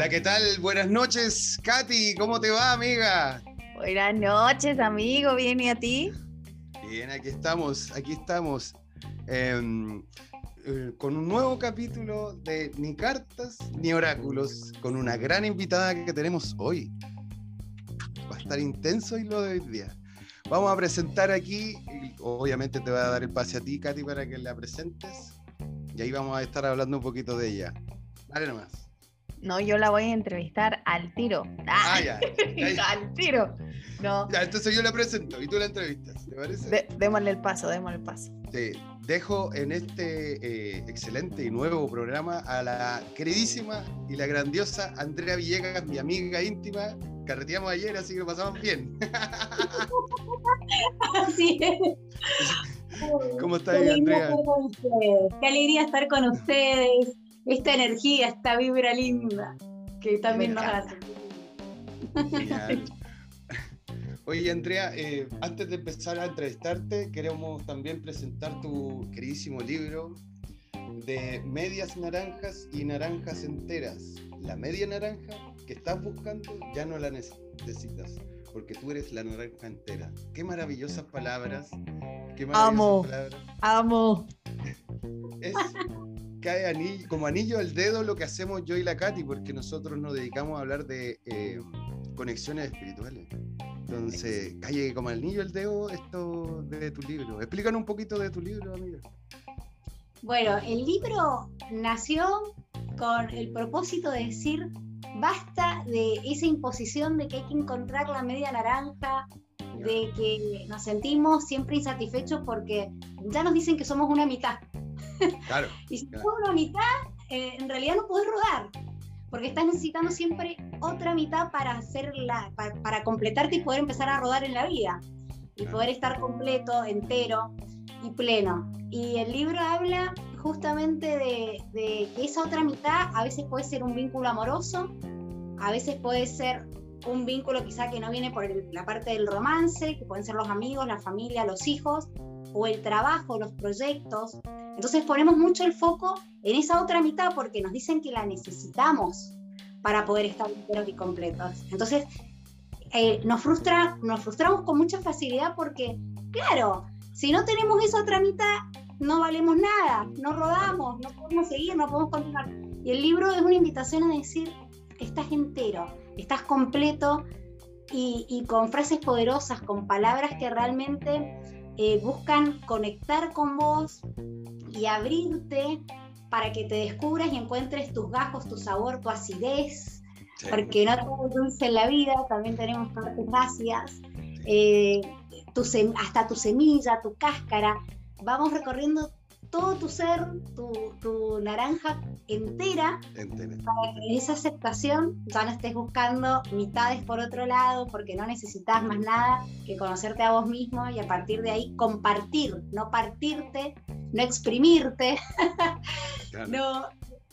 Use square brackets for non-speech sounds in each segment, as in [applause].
Hola, ¿qué tal? Buenas noches, Katy, ¿cómo te va, amiga? Buenas noches, amigo, ¿bien y a ti? Bien, aquí estamos, aquí estamos. Em, eh, con un nuevo capítulo de Ni Cartas ni Oráculos, con una gran invitada que tenemos hoy. Va a estar intenso y lo de hoy día. Vamos a presentar aquí, y obviamente te voy a dar el pase a ti, Katy, para que la presentes. Y ahí vamos a estar hablando un poquito de ella. Dale nomás. No, yo la voy a entrevistar al tiro. Ah, ya, [laughs] al tiro. No. Ya, entonces yo la presento y tú la entrevistas, ¿te parece? démosle el paso, démosle el paso. Te dejo en este eh, excelente y nuevo programa a la queridísima y la grandiosa Andrea Villegas, mi amiga íntima. Carreteamos ayer, así que lo pasamos bien. [laughs] Así es. ¿Cómo estás, Andrea? Qué alegría estar con ustedes esta energía, esta vibra linda que también nos hace. Genial. [laughs] Oye, Andrea, eh, antes de empezar a entrevistarte, queremos también presentar tu queridísimo libro de medias naranjas y naranjas enteras. La media naranja que estás buscando ya no la necesitas, porque tú eres la naranja entera. Qué maravillosas palabras. Qué maravillosas amo, palabras. amo. Es cae anillo, como anillo al dedo lo que hacemos yo y la Katy, porque nosotros nos dedicamos a hablar de eh, conexiones espirituales. Entonces, cae como anillo al dedo esto de tu libro. Explícanos un poquito de tu libro, amiga. Bueno, el libro nació con el propósito de decir, basta de esa imposición de que hay que encontrar la media naranja, de que nos sentimos siempre insatisfechos porque ya nos dicen que somos una mitad. Claro. [laughs] y si claro. una mitad, eh, en realidad no podés rodar, porque estás necesitando siempre otra mitad para hacerla, para, para, completarte y poder empezar a rodar en la vida. Y Claro. poder estar completo, entero y pleno. Y el libro habla justamente de, de que esa otra mitad a veces puede ser un vínculo amoroso, a veces puede ser un vínculo quizá que no viene por el- la parte del romance, que pueden ser los amigos, la familia, los hijos, o el trabajo, los proyectos. Entonces ponemos mucho el foco en esa otra mitad porque nos dicen que la necesitamos para poder estar enteros y completos. Entonces eh, nos, frustra, nos frustramos con mucha facilidad porque, claro, si no tenemos esa otra mitad, no valemos nada, no rodamos, no podemos seguir, no podemos continuar. Y el libro es una invitación a decir, estás entero, estás completo y, y con frases poderosas, con palabras que realmente eh, buscan conectar con vos y abrirte para que te descubras y encuentres tus gajos, tu sabor, tu acidez, Sí. porque no todo es dulce en la vida, también tenemos partes ácidas, eh, tu hasta tu semilla, tu cáscara. Vamos recorriendo todo tu ser, tu, tu naranja entera, Entera. para que en esa aceptación ya no estés buscando mitades por otro lado, porque no necesitas más nada que conocerte a vos mismo y a partir de ahí compartir, no partirte, no exprimirte, [laughs] Claro. no,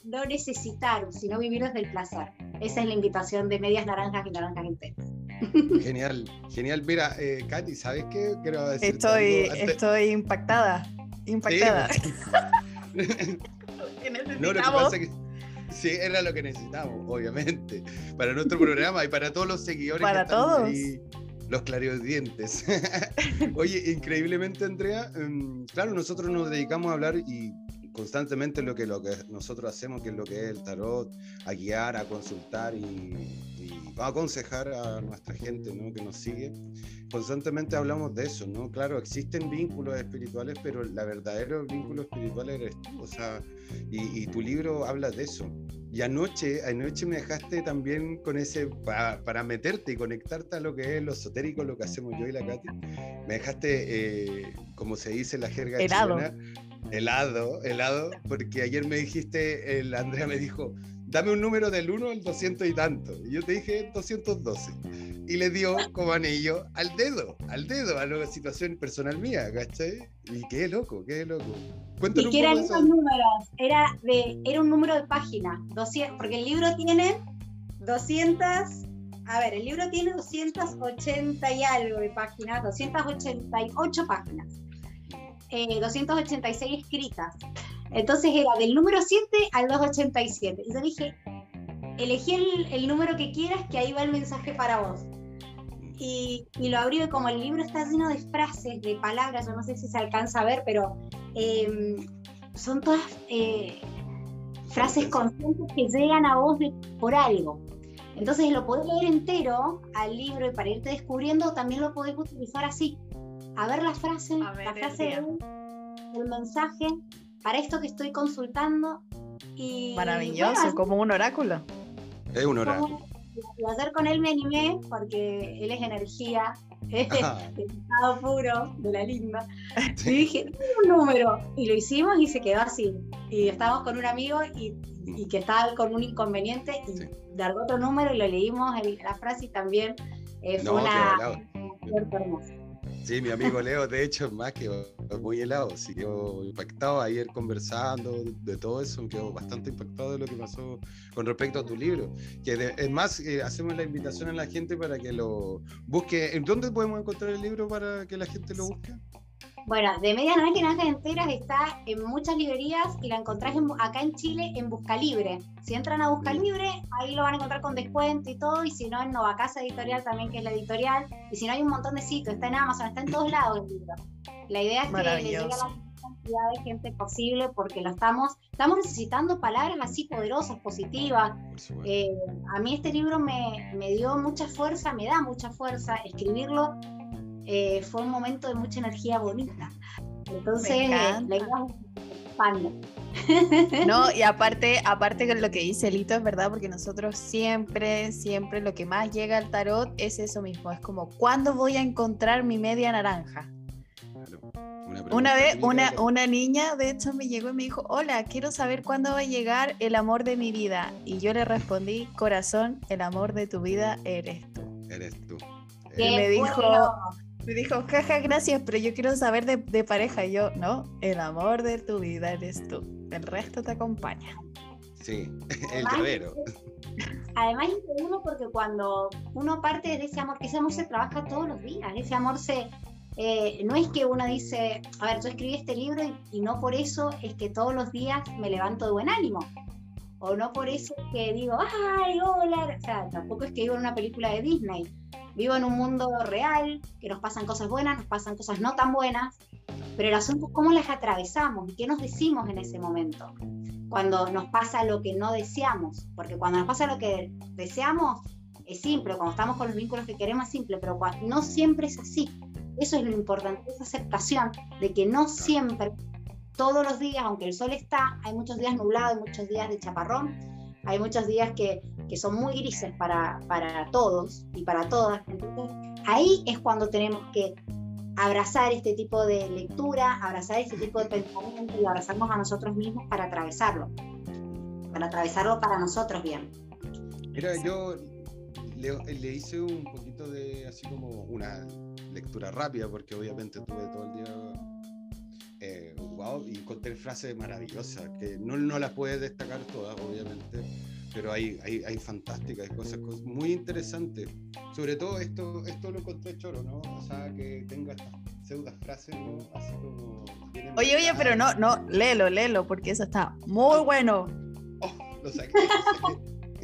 no necesitar, sino vivir desde el placer. Esa es la invitación de medias naranjas y naranjas enteras. [laughs] Genial, genial. Mira, eh, Katy, ¿sabes qué? Quiero decir Estoy, estoy impactada. Impactada. ¿Qué No, lo que pasa es que sí, era lo que necesitamos, obviamente, para nuestro programa y para todos los seguidores. Para que todos. ahí, los clariodientes. [laughs] Oye, increíblemente, Andrea, mm, claro, nosotros nos dedicamos a hablar y constantemente lo que, lo que nosotros hacemos, que es lo que es el tarot, a guiar, a consultar y, y a aconsejar a nuestra gente ¿no? que nos sigue. Constantemente hablamos de eso, ¿no? Claro, existen vínculos espirituales, pero la verdadero vínculo espiritual eres tú, o sea, y, y tu libro habla de eso. Y anoche, anoche me dejaste también con ese, pa- para meterte y conectarte a lo que es lo esotérico, lo que hacemos yo y la Katy, me dejaste, eh, como se dice en la jerga Helado. chilena, helado, helado, porque ayer me dijiste, el Andrea me dijo, dame un número del 1 al 200 y tanto. Y yo te dije 212. Y le dio como anillo al dedo, al dedo, a la situación personal mía, ¿cachai? Y qué loco, qué loco. Cuéntanos ¿Y poco eran esos eso. números? Era, de, era un número de página, 200, porque el libro tiene 200, a ver, el libro tiene 280 y algo de páginas, 288 páginas, eh, 286 escritas. Entonces era del número 7 al 287. Y yo dije, elegí el, número que quieras, que ahí va el mensaje para vos. Y, lo abrió y como el libro está lleno de frases, de palabras, yo no sé si se alcanza a ver, pero em, son todas eh, frases conscientes que llegan a vos por algo. Entonces lo podés leer entero al libro y para irte descubriendo también lo podés utilizar así. A ver la frase, la frase el mensaje para esto que estoy consultando. Y, Maravilloso, como un oráculo. Es un oráculo. Y ayer con él me animé porque él es energía, [laughs] es estado puro de la linda. [laughs] Y dije, un número. Y lo hicimos y se quedó así. Y estábamos con un amigo y, que estaba con un inconveniente y sí. otro número y lo leímos la frase y también eh, fue una... Hermosa. Sí, mi amigo Leo, de hecho, más que muy helado, sí quedó impactado ayer conversando de todo eso, quedó bastante impactado de lo que pasó con respecto a tu libro. Que es más, eh, hacemos la invitación a la gente para que lo busque. ¿En dónde podemos encontrar el libro para que la gente lo busque? Bueno, de Medianoche Naranjas Enteras está en muchas librerías y la encontrás acá en Chile en Busca Libre. Si entran a Busca Libre, ahí lo van a encontrar con descuento y todo, y si no en Novacasa Editorial también, que es la editorial, y si no hay un montón de sitios, está en Amazon, está en todos lados el libro. La idea es que le llegue a la cantidad de gente posible porque lo estamos, estamos necesitando palabras así poderosas, positivas. Eh, a mí este libro me, me dio mucha fuerza, me da mucha fuerza escribirlo eh, fue un momento de mucha energía bonita. Entonces, la No, [laughs] y aparte, aparte con lo que dice Lito es verdad, porque nosotros siempre, siempre lo que más llega al tarot es eso mismo, es como, ¿cuándo voy a encontrar mi media naranja? Una, vez una, una niña, de hecho, me llegó y me dijo, hola, quiero saber cuándo va a llegar el amor de mi vida. Y yo le respondí, corazón, el amor de tu vida eres tú. Eres tú. Y me dijo, me dijo, jaja, gracias, pero yo quiero saber de, pareja. Y yo, no, el amor de tu vida eres tú. El resto te acompaña. Sí, [laughs] el llavero. Además, es uno porque cuando uno parte de ese amor, que ese amor se trabaja todos los días, ese amor se. Eh, no es que uno dice, a ver, yo escribí este libro y, no por eso es que todos los días me levanto de buen ánimo. O no por eso es que digo, ay, hola. O sea, tampoco es que vivo en una película de Disney Vivo en un mundo real, que nos pasan cosas buenas, nos pasan cosas no tan buenas, pero el asunto es cómo las atravesamos y qué nos decimos en ese momento, cuando nos pasa lo que no deseamos, porque cuando nos pasa lo que deseamos es simple, cuando estamos con los vínculos que queremos es simple, pero no siempre es así. Eso es lo importante, esa aceptación de que no siempre, todos los días, aunque el sol está, hay muchos días nublados, hay muchos días de chaparrón, hay muchos días que que son muy grises para, para todos y para todas. Entonces, ahí es cuando tenemos que abrazar este tipo de lectura, abrazar este tipo de pensamiento y abrazarnos a nosotros mismos para atravesarlo, para atravesarlo para nosotros bien. Mira, yo le, le, hice un poquito de así como una lectura rápida, porque obviamente tuve todo el día eh, wow, y encontré frases maravillosas que no, no las puedes destacar todas, obviamente pero hay, hay, hay fantásticas, hay cosas, muy interesantes. Sobre todo esto, esto lo encontré choro, ¿no? O sea, que tenga estas pseudas frases, ¿no? Así como... Oye, oye, pero no, no, léelo, léelo, porque eso está muy bueno. Oh, lo saqué.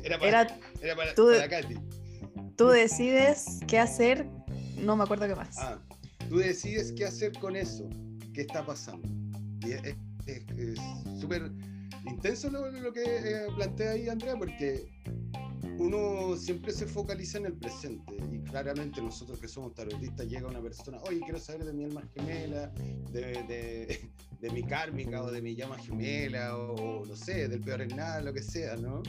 Era para, era, para, tú, Katy. Tú decides qué hacer, no me acuerdo qué más. Ah, tú decides qué hacer con eso, qué está pasando. Y es súper intenso lo, que eh, plantea ahí Andrea, porque uno siempre se focaliza en el presente y claramente nosotros que somos tarotistas llega una persona, oye, quiero saber de mi alma gemela, de, de, [laughs] mi kármica o de mi llama gemela o, no sé, del peor en nada, lo que sea, ¿no?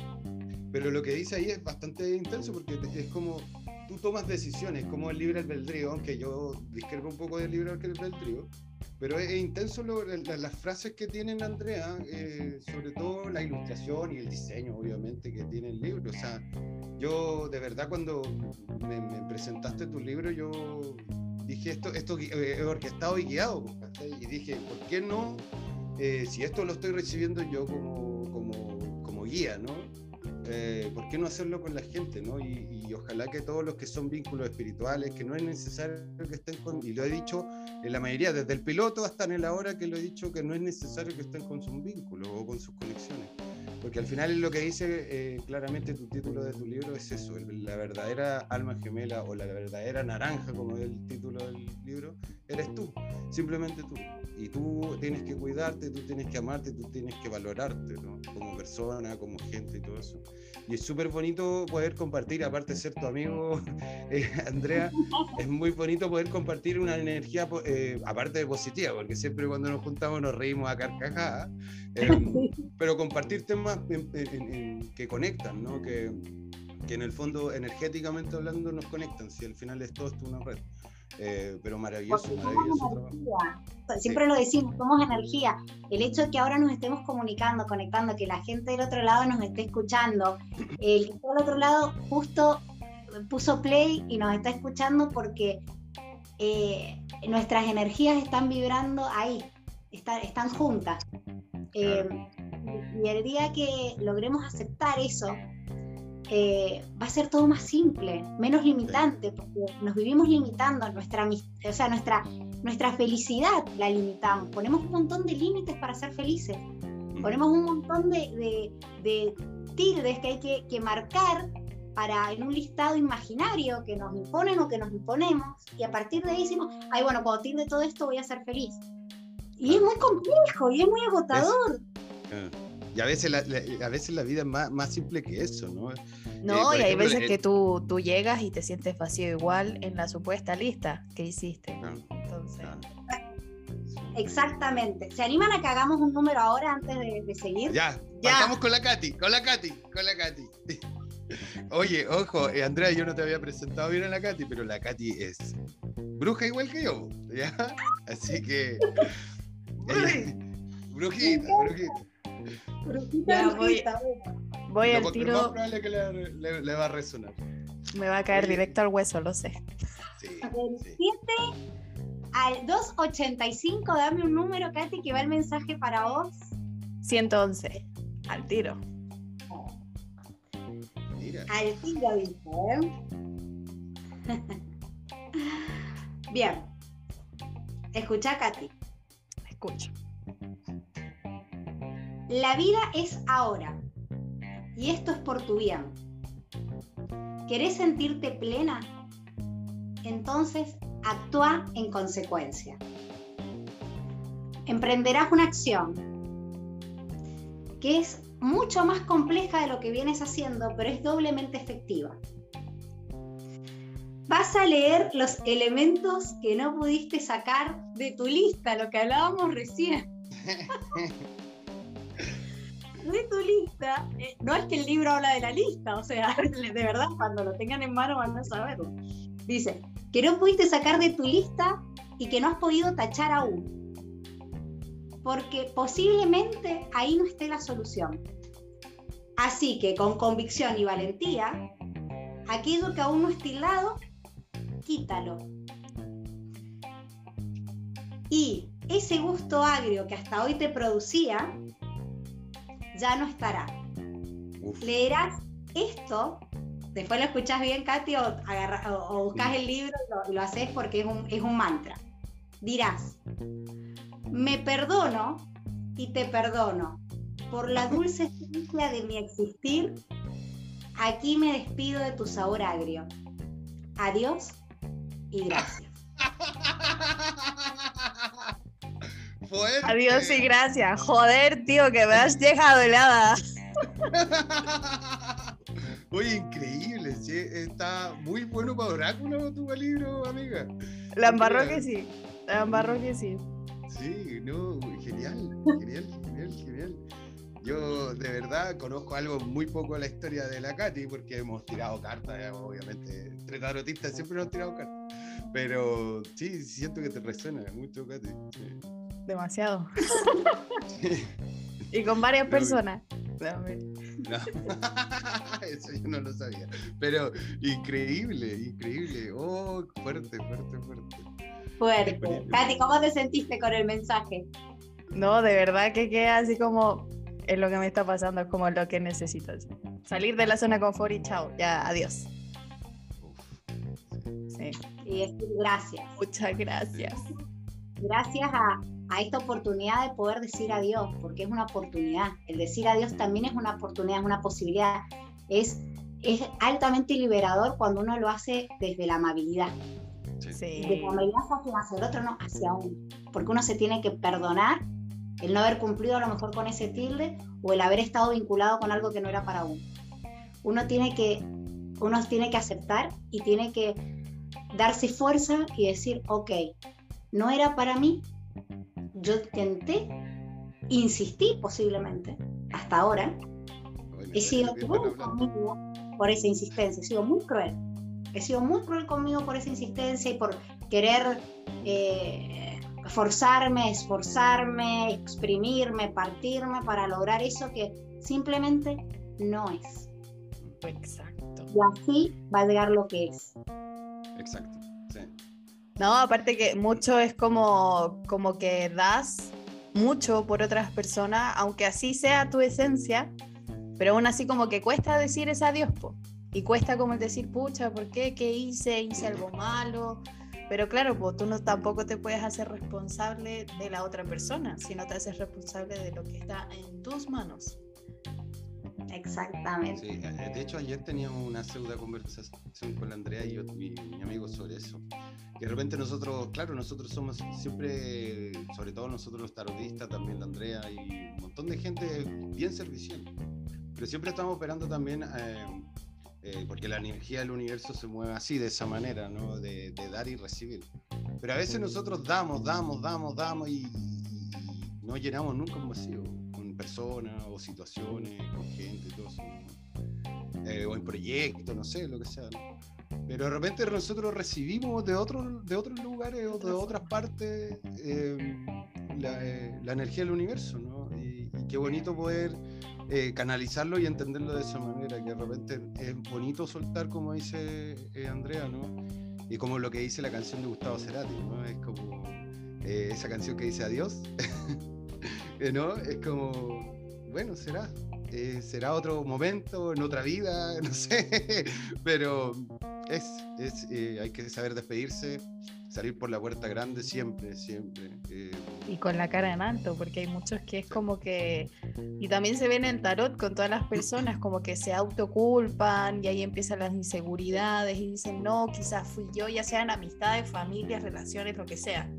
Pero lo que dice ahí es bastante intenso porque es como tú tomas decisiones, como el libre albedrío, aunque yo discrepo un poco del libre albedrío, pero es, intenso las frases que tienen Andrea, eh, sobre todo la ilustración y el diseño, obviamente, que tiene el libro. O sea, yo de verdad cuando me, presentaste tu libro, yo dije, esto, esto eh, es orquestado y guiado. Y dije, ¿por qué no? Eh, si esto lo estoy recibiendo yo como, como, como guía, ¿no? Eh, ¿por qué no hacerlo con la gente? ¿no? Y, ojalá que todos los que son vínculos espirituales, que no es necesario que estén con, y lo he dicho en la mayoría, desde el piloto hasta en el ahora que lo he dicho, que no es necesario que estén con sus vínculos o con sus conexiones. Porque al final lo que dice eh, claramente tu título de tu libro es eso, la verdadera alma gemela o la verdadera naranja, como es el título del libro, eres tú, simplemente tú. Y tú tienes que cuidarte, tú tienes que amarte, tú tienes que valorarte, ¿no? Como persona, como gente y todo eso. Y es súper bonito poder compartir, aparte de ser tu amigo, [laughs] eh, Andrea, es muy bonito poder compartir una energía, eh, aparte de positiva, porque siempre cuando nos juntamos nos reímos a carcajadas, em, [laughs] pero compartir temas que conectan, ¿no? Que, que en el fondo, energéticamente hablando, nos conectan, si al final es todo esto una red. Eh, pero maravilloso, maravilloso Siempre lo decimos, somos energía. El hecho de que ahora nos estemos comunicando, conectando, que la gente del otro lado nos esté escuchando, el que está del otro lado justo puso play y nos está escuchando porque eh, nuestras energías están vibrando ahí, están juntas. Eh, y el día que logremos aceptar eso, eh, va a ser todo más simple, menos limitante, porque nos vivimos limitando nuestra, o sea, nuestra, nuestra felicidad la limitamos. Ponemos un montón de límites para ser felices. Ponemos un montón de, de, tildes que hay que, que, marcar para en un listado imaginario que nos imponen o que nos imponemos y a partir de ahí decimos, ay bueno, cuando tilde todo esto voy a ser feliz. Y es muy complejo y es muy agotador. Y a veces la, a veces la vida es más, más, simple que eso, ¿no? No, eh, y hay veces que tú, tú llegas y te sientes vacío igual en la supuesta lista que hiciste. Entonces... Exactamente. ¿Se animan a que hagamos un número ahora antes de, seguir? Ya, ya. con la Katy, con la Katy, con la Katy. [laughs] Oye, ojo, eh, Andrea, yo no te había presentado bien a la Katy, pero la Katy es bruja igual que yo, ¿ya? [laughs] Así que... brujita, brujita. voy, al tiro. probable que le, va a resonar. Me va a caer directo al hueso, lo sé. Sí, 7 al 285, dame un número, Katy, que va el mensaje para vos. 111, al tiro. Mira. Al tiro, dice, ¿eh? [laughs] Bien. Escucha, Katy. La vida es ahora y esto es por tu bien. ¿Querés sentirte plena? Entonces actúa en consecuencia. Emprenderás una acción que es mucho más compleja de lo que vienes haciendo, pero es doblemente efectiva. Vas a leer los elementos que no pudiste sacar de tu lista, lo que hablábamos recién. [laughs] de tu lista, eh, no es que el libro habla de la lista, o sea, [laughs] de verdad, cuando lo tengan en mano van a saberlo. Dice, que no pudiste sacar de tu lista y que no has podido tachar aún. Porque posiblemente ahí no esté la solución. Así que con convicción y valentía, aquello que aún no está lado, quítalo. Y ese gusto agrio que hasta hoy te producía, ya no estará. Leerás esto, después lo escuchas bien, Katy, o, o, buscas el libro y lo, haces porque es un, es un mantra. Dirás, me perdono y te perdono. Por la dulce [laughs] esencia de mi existir, aquí me despido de tu sabor agrio. Adiós y gracias. [laughs] Adiós y gracias. Joder, tío, que me has dejado helada. [laughs] Oye, increíble, ¿sí? está muy bueno para oráculo tu libro, amiga. La embarró que sí, la embarró que sí. Sí, no, genial, genial, genial, genial. Yo de verdad conozco algo muy poco de la historia de la Katy porque hemos tirado cartas, obviamente, entre tarotistas siempre hemos tirado cartas. Pero sí, siento que te resuena mucho, Katy. Demasiado. [laughs] y con varias personas. No. [laughs] Eso yo no lo sabía. Pero increíble, increíble. Oh, fuerte, fuerte, fuerte. Fuerte. Katy, ¿cómo te sentiste con el mensaje? No, de verdad que queda así como es lo que me está pasando, es como lo que necesito. Salir de la zona de confort y chao, ya, adiós. Sí. Y es gracias. Muchas gracias. Gracias a a esta oportunidad de poder decir adiós, porque es una oportunidad. El decir adiós también es una oportunidad, es una posibilidad. Es, es altamente liberador cuando uno lo hace desde la amabilidad. Sí. De la amabilidad hacia el otro, no hacia uno. Porque uno se tiene que perdonar el no haber cumplido a lo mejor con ese tilde o el haber estado vinculado con algo que no era para uno. Uno tiene que, uno tiene que aceptar y tiene que darse fuerza y decir, ok, no era para mí, yo intenté, insistí posiblemente, hasta ahora, he sido cruel conmigo por esa insistencia, he sido muy cruel. He sido muy cruel conmigo por esa insistencia y por querer eh, forzarme, esforzarme, exprimirme, partirme para lograr eso que simplemente no es. Exacto. Y así va a llegar lo que es. Exacto. No, aparte que mucho es como, como que das mucho por otras personas, aunque así sea tu esencia, pero aún así como que cuesta decir ese adiós, po. Y cuesta como decir, pucha, ¿por qué? ¿Qué hice? ¿Hice algo malo? Pero claro, pues tú no, tampoco te puedes hacer responsable de la otra persona, sino te haces responsable de lo que está en tus manos. Exactamente. Sí, de hecho ayer teníamos una pseudo conversación con la Andrea y mi, amigo sobre eso. Que de repente nosotros, claro, nosotros somos siempre, sobre todo nosotros los tarotistas, también la Andrea y un montón de gente bien servicial. Pero siempre estamos operando también, eh, eh, porque la energía del universo se mueve así, de esa manera, ¿no? De, dar y recibir. Pero a veces nosotros damos, damos, damos, damos y, no llenamos nunca un vacío personas o situaciones, con gente, todo eso, eh, o en proyectos, no sé, lo que sea. Pero de repente nosotros recibimos de, otros de otros lugares o de otras partes em, eh, la, energía del universo, ¿no? Y, qué bonito poder eh, canalizarlo y entenderlo de esa manera, que de repente es bonito soltar, como dice Andrea, ¿no? Y como lo que dice la canción de Gustavo Cerati, ¿no? Es como esa canción que dice adiós. [laughs] ¿no? Es como, bueno, será. Eh, será otro momento, en otra vida, [laughs] no sé, pero es, es eh, hay que saber despedirse, salir por la puerta grande siempre, siempre. Eh. Y con la cara en alto, porque hay muchos que es como que, y también se ve en tarot con todas las personas, como que se autoculpan y ahí empiezan las inseguridades y dicen, no, quizás fui yo, ya sean amistades, familias, relaciones, lo que sea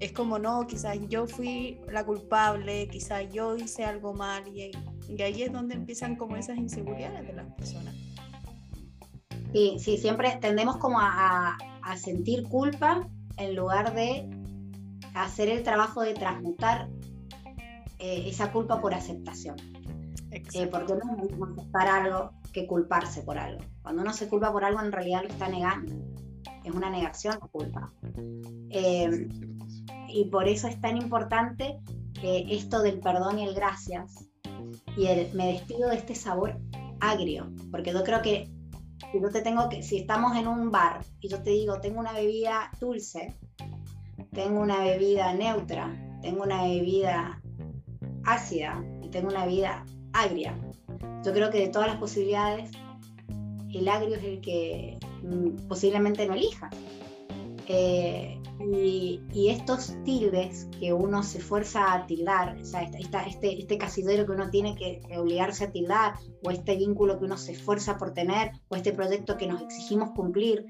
es como, no, quizás yo fui la culpable, quizás yo hice algo mal y, y ahí es donde empiezan como esas inseguridades de las personas. Sí, sí, siempre tendemos como a, a, sentir culpa en lugar de hacer el trabajo de transmutar eh, esa culpa por aceptación. Eh, porque no es mismo aceptar algo que culparse por algo. Cuando uno se culpa por algo, en realidad lo está negando. Es una negación la culpa. Eh, y por eso es tan importante eh, esto del perdón y el gracias. Y el, me despido de este sabor agrio, porque yo creo que si yo te tengo que, si estamos en un bar y yo te digo, tengo una bebida dulce, tengo una bebida neutra, tengo una bebida ácida y tengo una bebida agria. Yo creo que de todas las posibilidades, el agrio es el que posiblemente no elija. Eh, y, estos tildes que uno se fuerza a tildar, o sea, este, este casidero que uno tiene que obligarse a tildar, o este vínculo que uno se esfuerza por tener, o este proyecto que nos exigimos cumplir,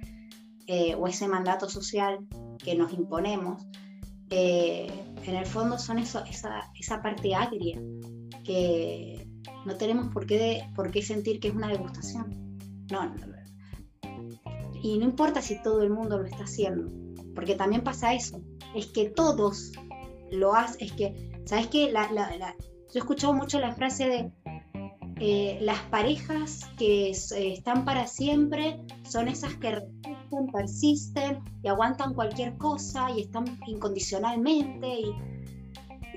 eh, o ese mandato social que nos imponemos, eh, en el fondo son eso, esa, esa parte agria que no tenemos por qué, por qué sentir que es una degustación. no, no. Y no importa si todo el mundo lo está haciendo porque también pasa eso, es que todos lo hacen, es que, ¿sabes qué? Yo he escuchado mucho la frase de eh, las parejas que eh, están para siempre son esas que resisten, persisten y aguantan cualquier cosa y están incondicionalmente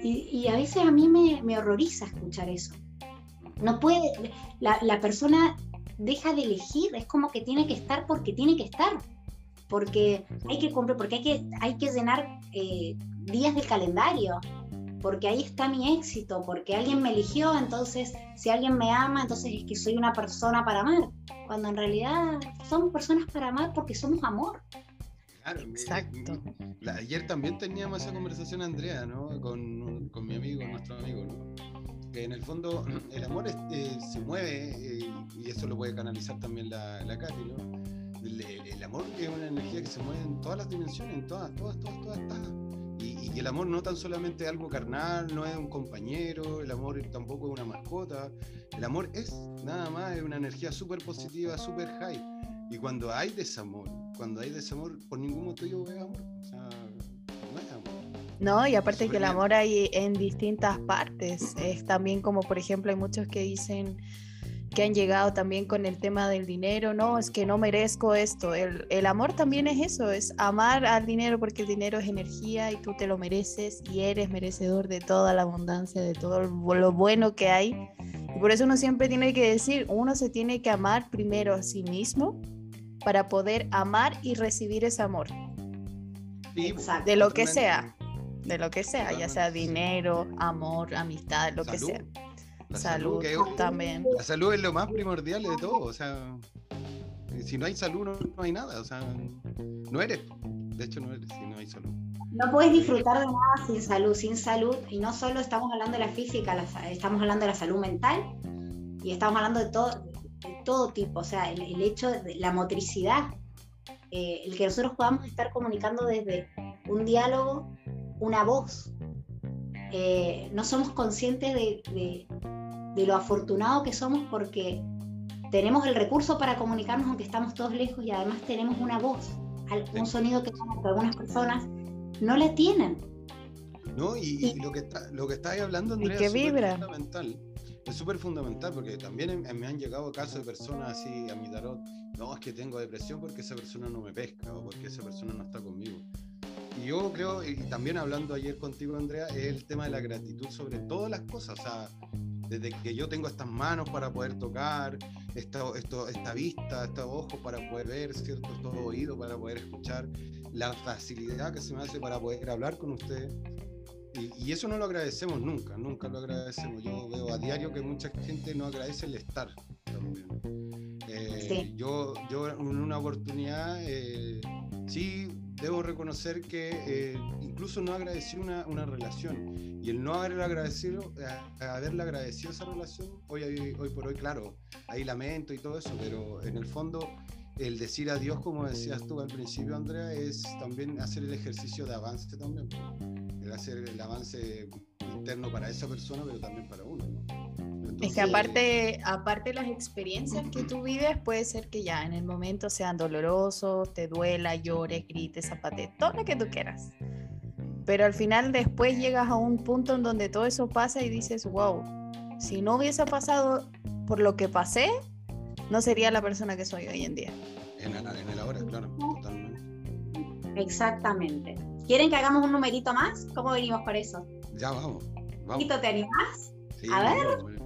y, y, a veces a mí me, horroriza escuchar eso. No puede, la persona deja de elegir, es como que tiene que estar porque tiene que estar porque hay que cumplir, porque hay que, hay que llenar eh, días del calendario, porque ahí está mi éxito, porque alguien me eligió, entonces si alguien me ama, entonces es que soy una persona para amar, cuando en realidad somos personas para amar porque somos amor. Claro, mi- Exacto. mi- la- ayer también teníamos esa conversación, Andrea, ¿no? Con, con mi amigo, nuestro amigo, ¿no? Que en el fondo el amor es- eh, se mueve eh, y eso lo puede canalizar también la, la Katy, ¿no? El, el- amor es una energía que se mueve en todas las dimensiones, en todas, todas, todas, todas, todas. Y, y el amor no tan solamente algo carnal, no es un compañero, el amor tampoco es una mascota. El amor es nada más, es una energía súper positiva, súper high. Y cuando hay desamor, cuando hay desamor, por ningún motivo es amor. O sea, es. No, y aparte que el amor hay en distintas partes. Es también como, por ejemplo, hay muchos que dicen que han llegado también con el tema del dinero, no, es que no merezco esto. El, el amor también es eso, es amar al dinero porque el dinero es energía y tú te lo mereces y eres merecedor de toda la abundancia, de todo lo bueno que hay. Y por eso uno siempre tiene que decir, uno se tiene que amar primero a sí mismo para poder amar y recibir ese amor. Sí. De lo que sea. De lo que sea, ya sea dinero, amor, amistad, lo que Salud. sea. La Salud, que es- también. La salud es lo más primordial de todo, o sea, si no hay salud no, no hay nada, o sea, no eres, de hecho no eres si no hay salud. No puedes disfrutar de nada sin salud, sin salud, y no solo estamos hablando de la física, la estamos hablando de la salud mental y estamos hablando de todo, de todo tipo, o sea, el, el hecho de la motricidad, eh, el que nosotros podamos estar comunicando desde un diálogo, una voz. Eh, no somos conscientes de, de- de lo afortunado que somos porque tenemos el recurso para comunicarnos aunque estamos todos lejos y además tenemos una voz, un sonido que algunas personas no la tienen. ¿No? Y, y lo que está, lo que estáis hablando, Andrea, que es vibra. fundamental. Es súper fundamental porque también me han llegado casos de personas así a mi tarot. No, es que tengo depresión porque esa persona no me pesca o porque esa persona no está conmigo. Y yo creo, y también hablando ayer contigo, Andrea, es el tema de la gratitud sobre todas las cosas. O sea, desde que yo tengo estas manos para poder tocar, esta, esto, esta vista, estos ojos para poder ver, ¿cierto? Estos oídos para poder escuchar, la facilidad que se me hace para poder hablar con ustedes. Y, y eso no lo agradecemos nunca, nunca lo agradecemos. Yo veo a diario que mucha gente no agradece el estar también. Eh, Sí. yo, yo en una oportunidad eh, sí debo reconocer que eh, incluso no agradecí una, una relación. Y el no haberle agradecido, eh, haberle agradecido esa relación, hoy, hoy, por hoy, claro, hay lamento y todo eso, pero en el fondo el decir adiós, como decías tú al principio, Andrea, es también hacer el ejercicio de avance también. El hacer el avance interno para esa persona, pero también para uno. ¿no? Es que aparte, aparte las experiencias que tú vives, puede ser que ya en el momento sean dolorosos, te duela, llores, grites, zapatees, todo lo que tú quieras. Pero al final después llegas a un punto en donde todo eso pasa y dices, wow, si no hubiese pasado por lo que pasé, no sería la persona que soy hoy en día. En, el- en el ahora, claro, totalmente. Exactamente. ¿Quieren que hagamos un numerito más? ¿Cómo venimos por eso? Ya vamos. vamos. ¿te animás? Sí, A ver. vamos, vamos.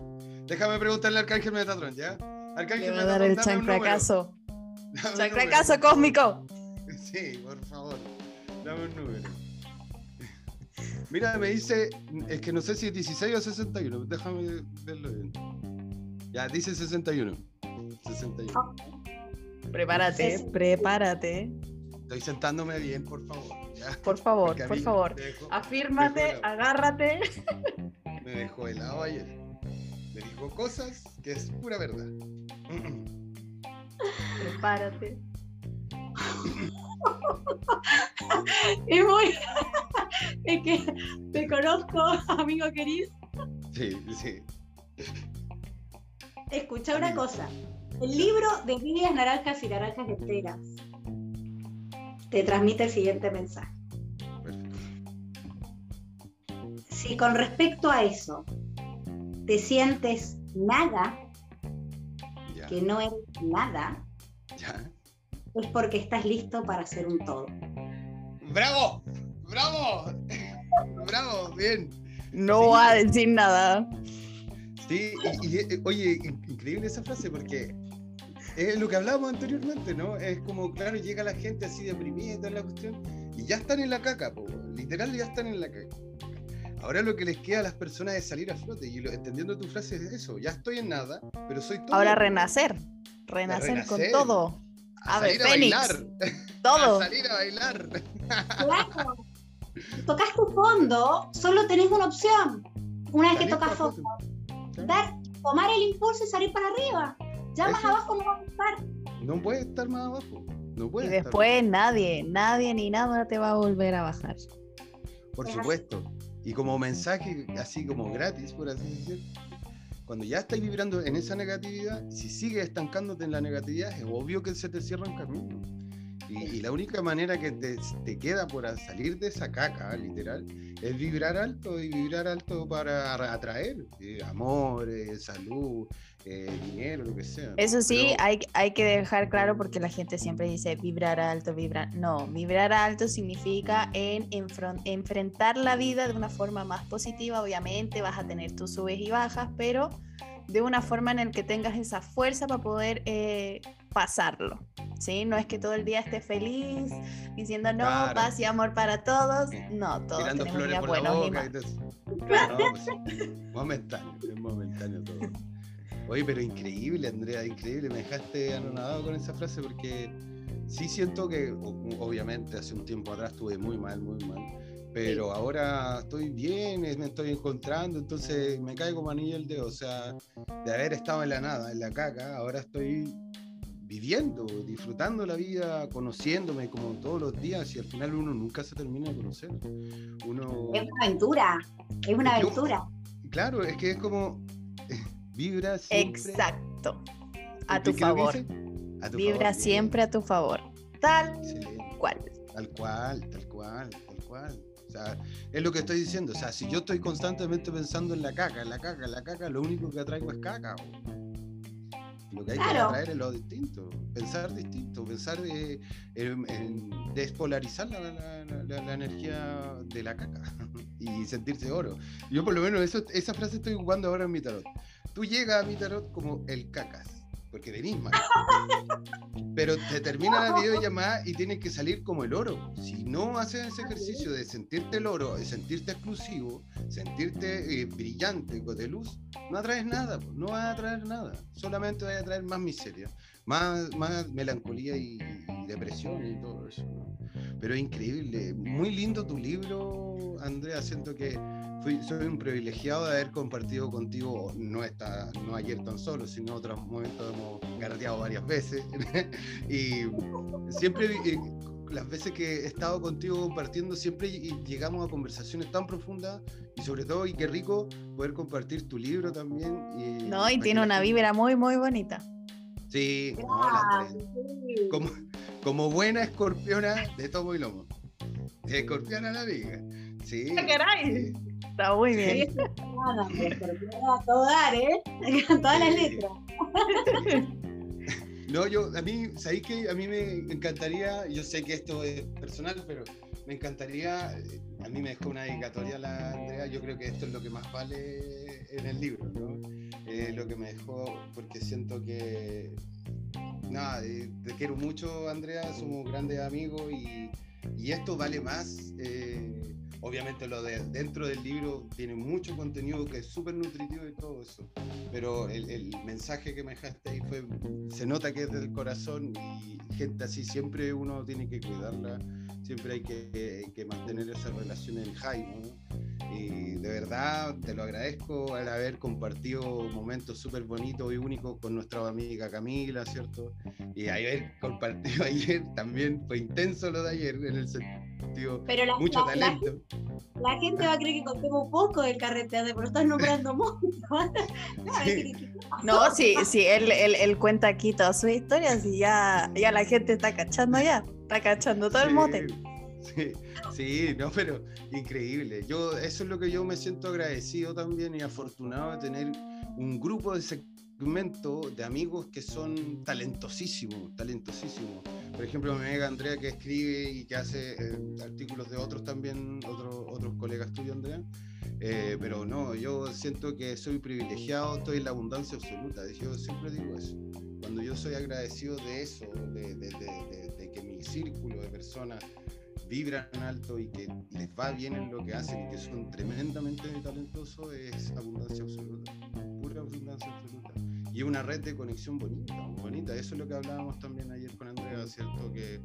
Déjame preguntarle al Arcángel Metatron, ¿ya? Le Arcángel va a dar el chancracazo. Chancracazo [laughs] cósmico. [laughs] Sí, por favor. Dame un número. [laughs] Mira, me dice, es que no sé si es 16 o 61. Déjame verlo bien. Ya, dice 61. 61. Prepárate, Sí. prepárate. Estoy sentándome bien, por favor. ya. Por favor, por favor. Dejó, Afírmate, agárrate. me dejó helado ayer. Me dijo cosas que es pura verdad. Prepárate. [laughs] Es muy. [laughs] es que te conozco, amigo querido. Sí, sí. Escucha una cosa. El libro de Vidas Naranjas y Naranjas Enteras te transmite el siguiente mensaje. Perfecto. Si con respecto a eso te sientes nada, Ya, que no eres nada, ya. es porque estás listo para hacer un todo. ¡Bravo! ¡Bravo! ¡Bravo! Bien. No Sí. va a decir nada. Sí, y, y, eh, oye, in- increíble esa frase porque es lo que hablábamos anteriormente, ¿no? Es como, claro, llega la gente así deprimida y toda la cuestión, y ya están en la caca, po, literal ya están en la caca. Ahora lo que les queda a las personas es salir a flote, y lo- entendiendo tu frase es eso, ya estoy en nada, pero soy todo. Ahora renacer. Renacer, con todo. a a Fénix. bailar. [laughs] Todo. salir a bailar. Claro. Tocas tu fondo, solo tenés una opción. Una vez que tocas fondo, dar, tomar el impulso y salir para arriba. Ya más abajo no va a estar. No puede estar más abajo. No puede Y estar después nadie, nadie ni nada te va a volver a bajar. Por Es así. Y como mensaje, así como gratis, por así decir, cuando ya estás vibrando en esa negatividad, si sigues estancándote en la negatividad, es obvio que se te cierran caminos. Y, y la única manera que te, te queda por salir de esa caca, literal, es vibrar alto y vibrar alto para atraer eh, amor, eh, salud, eh, dinero, lo que sea. Eso sí, Pero- hay, hay que dejar claro porque la gente siempre dice vibrar alto, vibrar. No, vibrar alto significa en enfrentar la vida de una forma más positiva. Obviamente vas a tener tus subes y bajas, pero de una forma en la que tengas esa fuerza para poder eh, pasarlo. ¿sí? No es que todo el día estés feliz diciendo no, Claro. paz y amor para todos. No, todos tirando tenemos días buenos y malos. No, pues, momentáneo, es momentáneo todo. Oye, pero increíble, Andrea, increíble. Me dejaste anonadado con esa frase porque sí siento que, obviamente, hace un tiempo atrás estuve muy mal, muy mal. Pero ahora estoy bien, eh, me estoy encontrando, entonces me caigo manillo el dedo. O sea, de haber estado en la nada, en la caca, ahora estoy viviendo, disfrutando la vida, conociéndome como todos los días y al final uno nunca se termina de conocer. Uno, Es una aventura. Es una aventura. claro, es que es como [laughs] vibra siempre. Exacto. A ¿Qué- tu favor. A tu Vibra favor, bien. siempre a tu favor. Tal Excelente. cual. Tal cual, tal cual, tal cual. O sea, es lo que estoy diciendo. O sea, si yo estoy constantemente pensando en la caca, en la caca, en la caca, lo único que atraigo es caca. bo. Lo que hay que atraer es lo distinto. Pensar distinto, pensar eh, en, en despolarizar la, la- la- la- la energía de la caca [laughs] y sentirse oro. Yo por lo menos eso, esa frase estoy jugando ahora en mi tarot. Tú llegas a mi tarot como el cacas, porque venís [laughs] mal. Pero te termina la videollamada y tienes que salir como el oro. Si no haces ese ejercicio de sentirte el oro, de sentirte exclusivo, sentirte eh, brillante, de luz, no atraes nada, po, no vas a atraer nada. Solamente vas a atraer más miseria, más, más melancolía y, y depresión y todo eso. ¿no? Pero es increíble, muy lindo tu libro, Andrea. Siento que fui, soy un privilegiado de haber compartido contigo, no, esta, no ayer tan solo, sino en otros momentos hemos carreteado varias veces. [laughs] y siempre, eh, las veces que he estado contigo compartiendo, siempre ll- llegamos a conversaciones tan profundas y sobre todo, y qué rico poder compartir tu libro también. Y, No, y tiene una vibra muy, muy bonita. Sí, no, la Ah, como, como buena escorpiona de tomo y lomo. Escorpiona la amiga. Sí. ¡Ah, caray! sí. Está muy Sí, bien. a todo dar, ¿eh? [laughs] Con todas las Sí. letras. [laughs] No, yo, a mí, ¿sabéis que A mí me encantaría, yo sé que esto es personal, pero me encantaría, a mí me dejó una dedicatoria la Andrea, yo creo que esto es lo que más vale en el libro, ¿no? Eh, lo que me dejó, porque siento que, nada, eh, te quiero mucho, Andrea, somos grandes amigos y, y esto vale más. eh, obviamente lo de dentro del libro tiene mucho contenido que es súper nutritivo y todo eso, pero el, mensaje que me dejaste ahí fue, se nota que es del corazón y gente así siempre uno tiene que cuidarla, siempre hay que, mantener esa relación en high. Y de verdad te lo agradezco al haber compartido momentos súper bonitos y únicos con nuestra amiga Camila, ¿cierto? Y haber compartido [laughs] ayer también fue intenso lo de ayer en el sentido, Pero la, mucho la- la- talento. la gente va a creer que contemos poco del carreteado, pero estás nombrando mucho. [laughs] Sí. No, sí, sí, él, él, él cuenta aquí todas sus historias y ya, ya la gente está cachando ya. Está cachando todo el mote. Sí, sí, no, pero increíble. Yo, eso es lo que yo me siento agradecido también y afortunado de tener un grupo de segmento de amigos que son talentosísimos, talentosísimos. Por ejemplo, mi amiga Andrea que escribe y que hace eh, artículos de otros también, otros otros colegas tuyos, Andrea. Eh, pero no, yo siento que soy privilegiado, estoy en la abundancia absoluta. Yo siempre digo eso. Cuando yo soy agradecido de eso, de- de- de- de que mi círculo de personas vibran alto y que les va bien en lo que hacen y que son tremendamente talentosos, es abundancia absoluta. Pura abundancia absoluta. Y una red de conexión bonita, bonita. Eso es lo que hablábamos también ayer con Andrea, ¿cierto? Que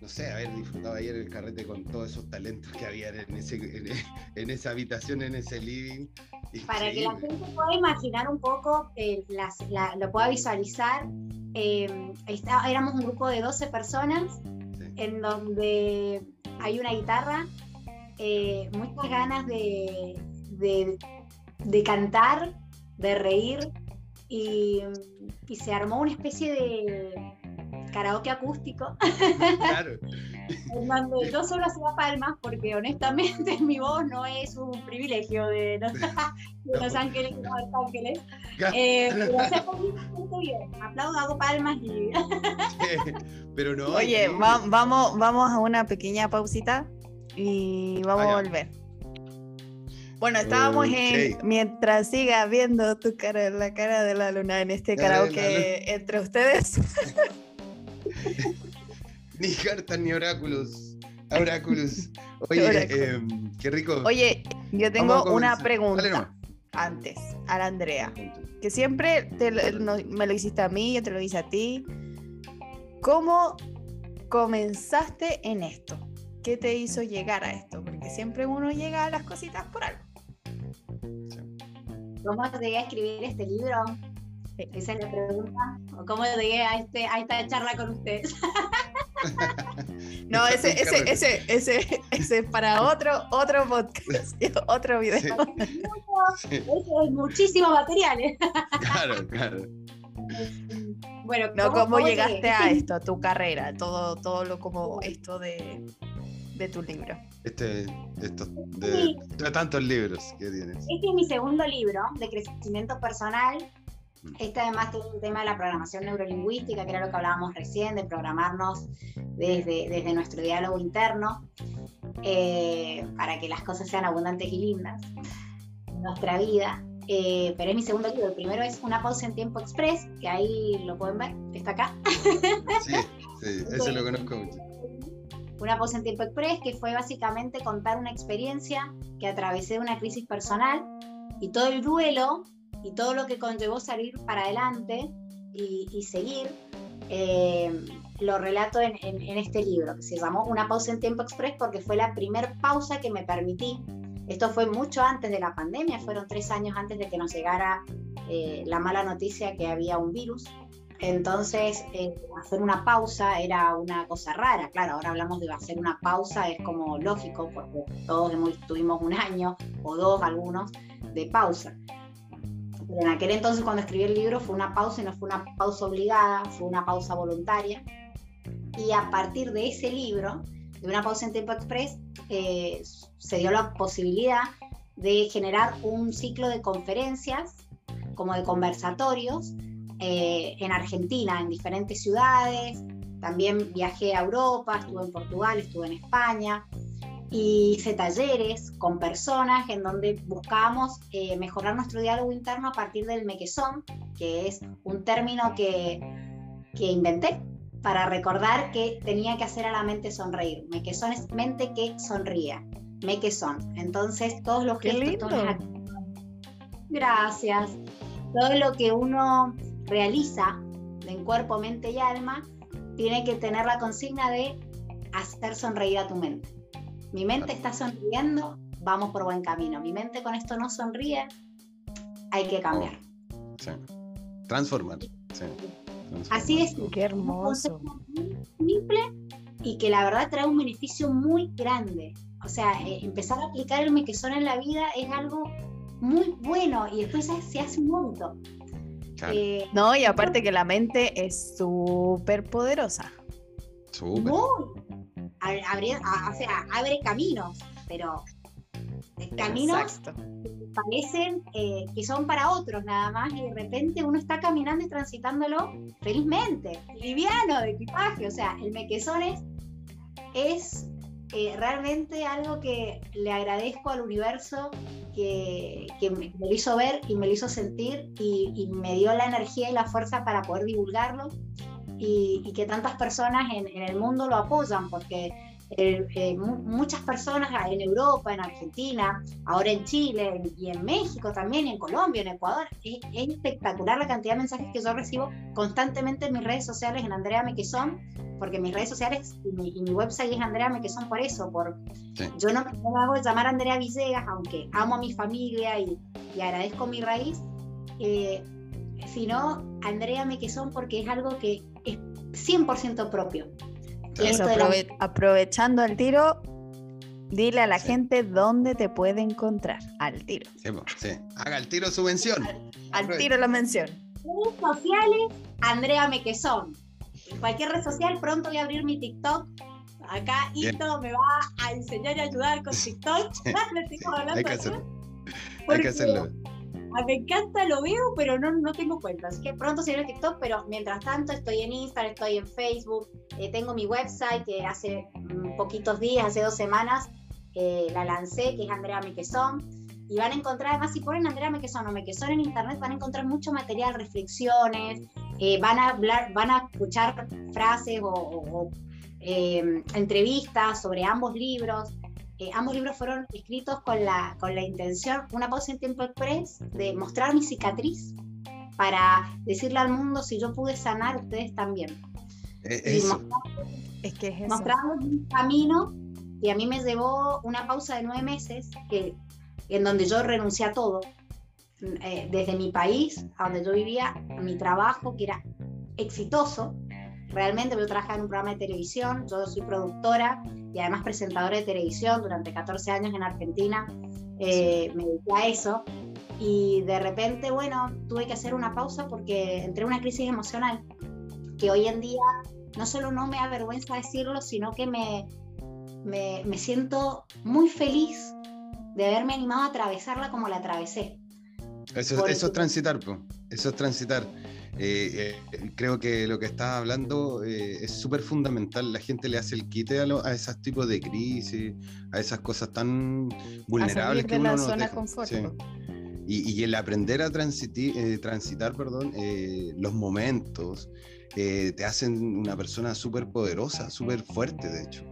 no sé, haber disfrutado ayer el carrete con todos esos talentos que había en, ese, en, [laughs] esa habitación, en ese living. Para que la gente pueda imaginar un poco, eh, lo pueda visualizar, eh, éramos un grupo de 12 personas en donde hay una guitarra, eh, muchas ganas de, de, cantar, de reír, y, y se armó una especie de karaoke acústico. Claro. [laughs] en donde yo solo hacía palmas porque honestamente [laughs] mi voz no es un privilegio de Los, [laughs] los Ángeles y Los Ángeles. Eh, pero muy bien. Aplaudo, hago palmas y. pero no. Oye, vamos, vamos a una pequeña pausita y vamos a volver. Bueno, estábamos en. Mientras siga viendo tu cara, la cara de la luna en este karaoke entre ustedes. [laughs] ni cartas ni oráculos. Oráculos. [laughs] Oye, em, qué rico. Oye, yo tengo una pregunta antes a la Andrea. Que siempre me lo hiciste a mí, yo te lo hice a ti. ¿Cómo comenzaste en esto? ¿Qué te hizo llegar a esto? Porque siempre uno llega a las cositas por algo. ¿Cómo llegué a escribir este libro? Esa es la pregunta. ¿Cómo llegué a, este, a esta charla con ustedes? [laughs] no, ese, ese, ese, ese, ese es para otro, otro podcast, [laughs] [laughs] otro video. Sí. es muchísimo material. ¿eh? claro, claro. Bueno, no, ¿cómo, llegaste a esto, a tu carrera? Todo, todo lo como esto de, de tu libro. Este, esto, de, de, tantos libros que tienes. Este es mi segundo libro de crecimiento personal este además tiene un tema de la programación neurolingüística, que era lo que hablábamos recién, de programarnos desde, desde nuestro diálogo interno, eh, para que las cosas sean abundantes y lindas en nuestra vida. Eh, pero es mi segundo libro. El primero es Una pausa en tiempo express, que ahí lo pueden ver, está acá. Sí, sí, ese lo conozco mucho. Una pausa en tiempo express, que fue básicamente contar una experiencia que atravesé una crisis personal y todo el duelo y todo lo que conllevó salir para adelante y, seguir, eh, lo relato en, este libro, que se llamó Una pausa en tiempo express porque fue la primera pausa que me permití. Esto fue mucho antes de la pandemia, fueron tres años antes de que nos llegara eh, la mala noticia que había un virus. Entonces, eh, hacer una pausa era una cosa rara. Claro, ahora hablamos de hacer una pausa, es como lógico, porque todos tuvimos un año o dos, algunos, de pausa en aquel entonces cuando escribí el libro fue una pausa y no fue una pausa obligada, fue una pausa voluntaria. Y a partir de ese libro, de una pausa en tiempo express, eh, se dio la posibilidad de generar un ciclo de conferencias, como de conversatorios, eh, en Argentina, en diferentes ciudades. También viajé a Europa, estuve en Portugal, estuve en España y hice talleres con personas en donde buscábamos eh, mejorar nuestro diálogo interno a partir del mequezón, que es un término que, que inventé para recordar que tenía que hacer a la mente sonreír. Mequezón es mente que sonría. Mequezón. Entonces, todos los gestos, Gracias. Todo lo que uno realiza en cuerpo, mente y alma tiene que tener la consigna de hacer sonreír a tu mente. Mi mente está sonriendo, vamos por buen camino. Mi mente con esto no sonríe, hay que cambiar. Sí. Transformar. Así es. Qué hermoso. Simple y que la verdad trae un beneficio muy grande. O sea, eh, empezar a aplicar el que son en la vida es algo muy bueno y después se hace un monto. Eh, no, y aparte que la mente es súper. Poderosa. Súper abre caminos, pero caminos parecen eh, que son para otros nada más y de repente uno está caminando y transitándolo felizmente, liviano de equipaje, o sea, el mequezón es, eh, realmente algo que le agradezco al universo que, me, lo hizo ver y me lo hizo sentir y, me dio la energía y la fuerza para poder divulgarlo. Y, que tantas personas en, el mundo lo apoyan, porque eh, muchas personas en Europa, en Argentina, ahora en Chile y en México también, en Colombia, en Ecuador. Es, espectacular la cantidad de mensajes que yo recibo constantemente en mis redes sociales, en Andrea Mequezón, porque mis redes sociales y mi, website es Andrea Mequezón por eso, por yo no me hago llamar Andrea Villegas, aunque amo a mi familia y, agradezco mi raíz, eh, sino Andrea Mequezón porque es algo que es 100% propio aprovechando el tiro, dile a la gente dónde te puede encontrar. Al tiro. Sí, haga el tiro su mención. Al, tiro la mención. Redes sociales, Andrea Mequezón. En cualquier red social, pronto voy a abrir mi TikTok. Acá Ito me va a enseñar y ayudar con TikTok. Hay que hacerlo. Hay que hacerlo me encanta, lo veo, pero no, no tengo cuenta. Así que pronto seré en TikTok, pero mientras tanto estoy en Instagram, estoy en Facebook, eh, tengo mi website que hace mm, poquitos días, hace dos semanas, eh, la lancé, que es Andrea Mequezón. Y van a encontrar, además, si ponen Andrea Mequezón o Mequezón en internet, van a encontrar mucho material, reflexiones, eh, van a hablar, van a escuchar frases o entrevistas sobre ambos libros. Eh, ambos libros fueron escritos con la, con la intención, una pausa en tiempo express, de mostrar mi cicatriz para decirle al mundo si yo pude sanar, ustedes también. Eh, eso. es que es un camino y a mí me llevó una pausa de nueve meses que, en donde yo renuncié a todo, eh, desde mi país, a donde yo vivía, mi trabajo, que era exitoso, realmente yo trabajaba en un programa de televisión, yo soy productora y además presentadora de televisión durante 14 años en Argentina, eh, me dediqué a eso y de repente, bueno, tuve que hacer una pausa porque entré en una crisis emocional que hoy en día no solo no me avergüenza decirlo, sino que me, me, me siento muy feliz de haberme animado a atravesarla como la atravesé. Eso, eso es transitar, eso es transitar. Eh, eh, creo que lo que estás hablando eh, es súper fundamental. La gente le hace el quite a, a, esos tipos de crisis, a esas cosas tan vulnerables que uno no confort. Y, y, el aprender a transitar perdón, los momentos te hacen una persona súper poderosa, súper fuerte, de hecho.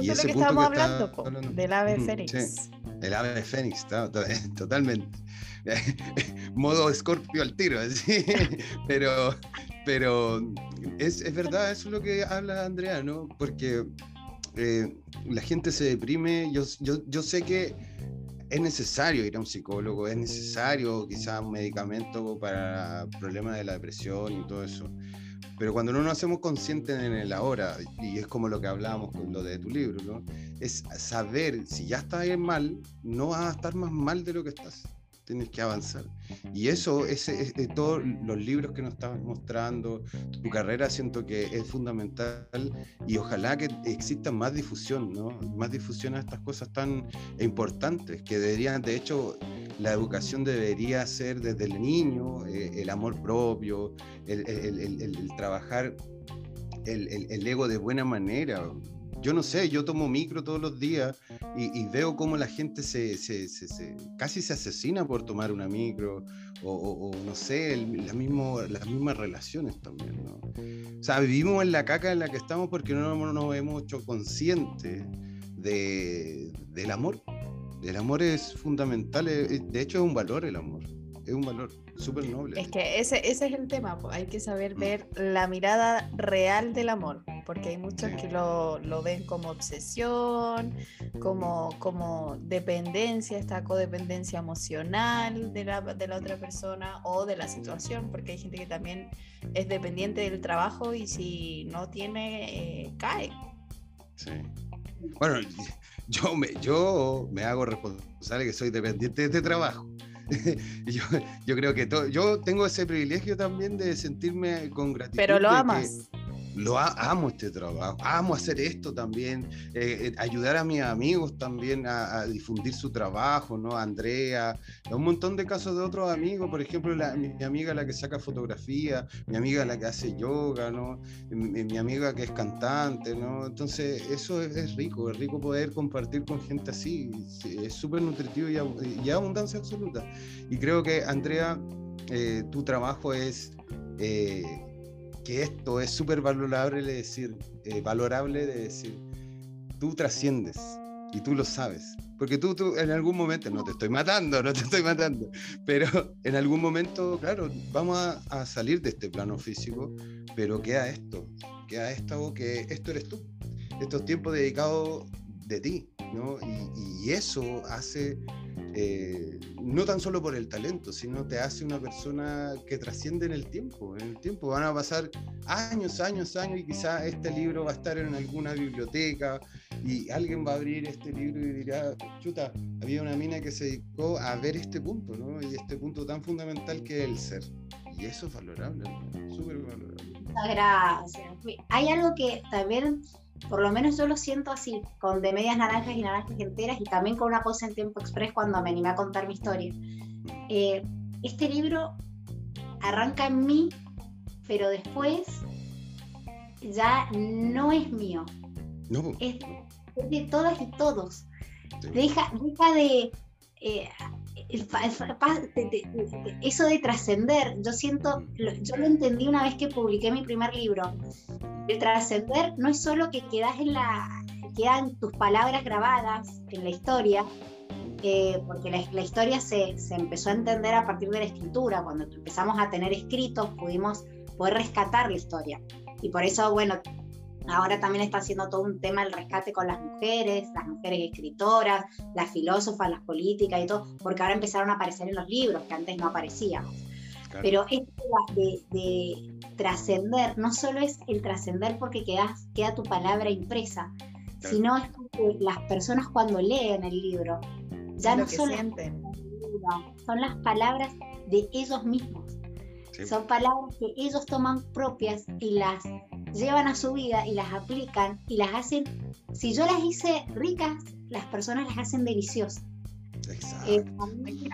y ese lo que estábamos hablando, del ave fénix. el ave fénix, [laughs] totalmente. [laughs] modo escorpio al tiro, [laughs] así. pero, pero es, es, verdad, eso es lo que habla Andrea, ¿no? Porque eh, la gente se deprime, yo, yo, yo sé que es necesario ir a un psicólogo, es necesario quizás un medicamento para problemas de la depresión y todo eso. Pero cuando no nos hacemos conscientes en el ahora, y es como lo que hablábamos con lo de tu libro, ¿no? es saber si ya estás mal, no vas a estar más mal de lo que estás tienes que avanzar. Y eso, ese, es, de todos los libros que nos estás mostrando, tu carrera, siento que es fundamental y ojalá que exista más difusión, ¿no? Más difusión a estas cosas tan importantes, que deberían, de hecho, la educación debería ser desde el niño, eh, el amor propio, el, el, el, el trabajar el, ego de buena manera, yo no sé, yo tomo micro todos los días y, veo cómo la gente se, casi se asesina por tomar una micro o, no sé, la mismo, las mismas relaciones también, ¿no? O sea, vivimos en la caca en la que estamos porque no, nos hemos hecho conscientes de, del amor. El amor es fundamental, de hecho es un valor el amor es un valor súper noble. Es que ese, ese es el tema, hay que saber mm. ver la mirada real del amor, porque hay muchos que lo, lo, ven como obsesión, como, como dependencia, esta codependencia emocional de la, de la otra persona o de la situación, porque hay gente que también es dependiente del trabajo y si no tiene, eh, cae. Sí. Bueno, [laughs] yo me, yo me hago responsable que soy dependiente de este trabajo. [laughs] yo, yo, creo que todo, yo tengo ese privilegio también de sentirme con gratitud. Pero lo amas lo amo este trabajo, amo hacer esto también, eh, eh, ayudar a mis amigos también a, difundir su trabajo, ¿no? Andrea, un montón de casos de otros amigos, por ejemplo, mi, amiga la que saca fotografía, mi amiga la que hace yoga, ¿no? Mi, amiga que es cantante, ¿no? Entonces, eso es, rico, es rico poder compartir con gente así, es súper nutritivo y, abundancia absoluta. Y creo que, Andrea, eh, tu trabajo es que esto es súper valorable de decir, eh, valorable de decir, tú trasciendes y tú lo sabes. Porque tú, tú en algún momento, no te estoy matando, no te estoy matando, pero en algún momento, claro, vamos a, a salir de este plano físico, pero queda esto, queda esto que esto eres tú. Estos tiempos dedicados de ti, ¿no? Y, eso hace eh, no tan solo por el talento, sino te hace una persona que trasciende en el tiempo. En el tiempo van a pasar años, años, años y quizás este libro va a estar en alguna biblioteca y alguien va a abrir este libro y dirá, chuta, había una mina que se dedicó a ver este punto, ¿no? Y este punto tan fundamental que es el ser. Y eso es valorable, súper valorable. Gracias. Hay algo que también por lo menos yo lo siento así, con de medias naranjas y naranjas enteras y también con una cosa en tiempo express cuando me animé a contar mi historia. Eh, este libro arranca en mí, pero después ya no es mío. No. Es, de todas y todos. Deja, deja de, eh, eso de trascender, yo siento, yo lo entendí una vez que publiqué mi primer libro. El trascender no es solo que quedas en la, quedan tus palabras grabadas en la historia, eh, porque la, la historia se, se, empezó a entender a partir de la escritura. Cuando empezamos a tener escritos, pudimos poder rescatar la historia. Y por eso, bueno, Ahora también está haciendo todo un tema el rescate con las mujeres, las mujeres escritoras, las filósofas, las políticas y todo, porque ahora empezaron a aparecer en los libros que antes no aparecían. Pero esto de, de trascender, no solo es el trascender porque quedas, queda tu palabra impresa, sino es porque las personas cuando leen el libro ya no son son las palabras de ellos mismos. Son palabras que ellos toman propias y las llevan a su vida y las aplican y las hacen, si yo las hice ricas, las personas las hacen deliciosas. Eh, a, mí,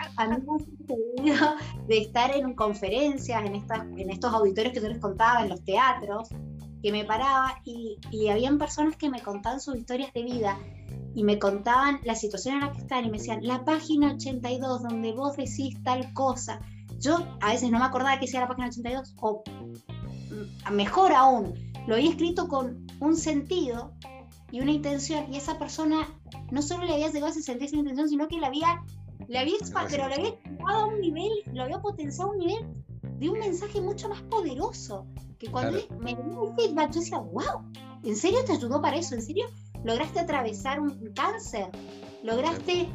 me ha de estar en conferencias, en, estas, en estos auditorios que yo les contaba, en los teatros, que me paraba y, y habían personas que me contaban sus historias de vida y me contaban la situación en la que están y me decían, la página 82 donde vos decís tal cosa. Yo a veces no me acordaba que sea la página 82 o mm, mejor aún, lo había escrito con un sentido y una intención, y esa persona no solo le había llegado ese sentido, esa intención, sino que la había, le había, pero lo había llevado a un nivel, lo había potenciado a un nivel de un mensaje mucho más poderoso, que cuando me dio el feedback, yo decía, wow, ¿en serio te ayudó para eso? ¿En serio lograste atravesar un cáncer? ¿Lograste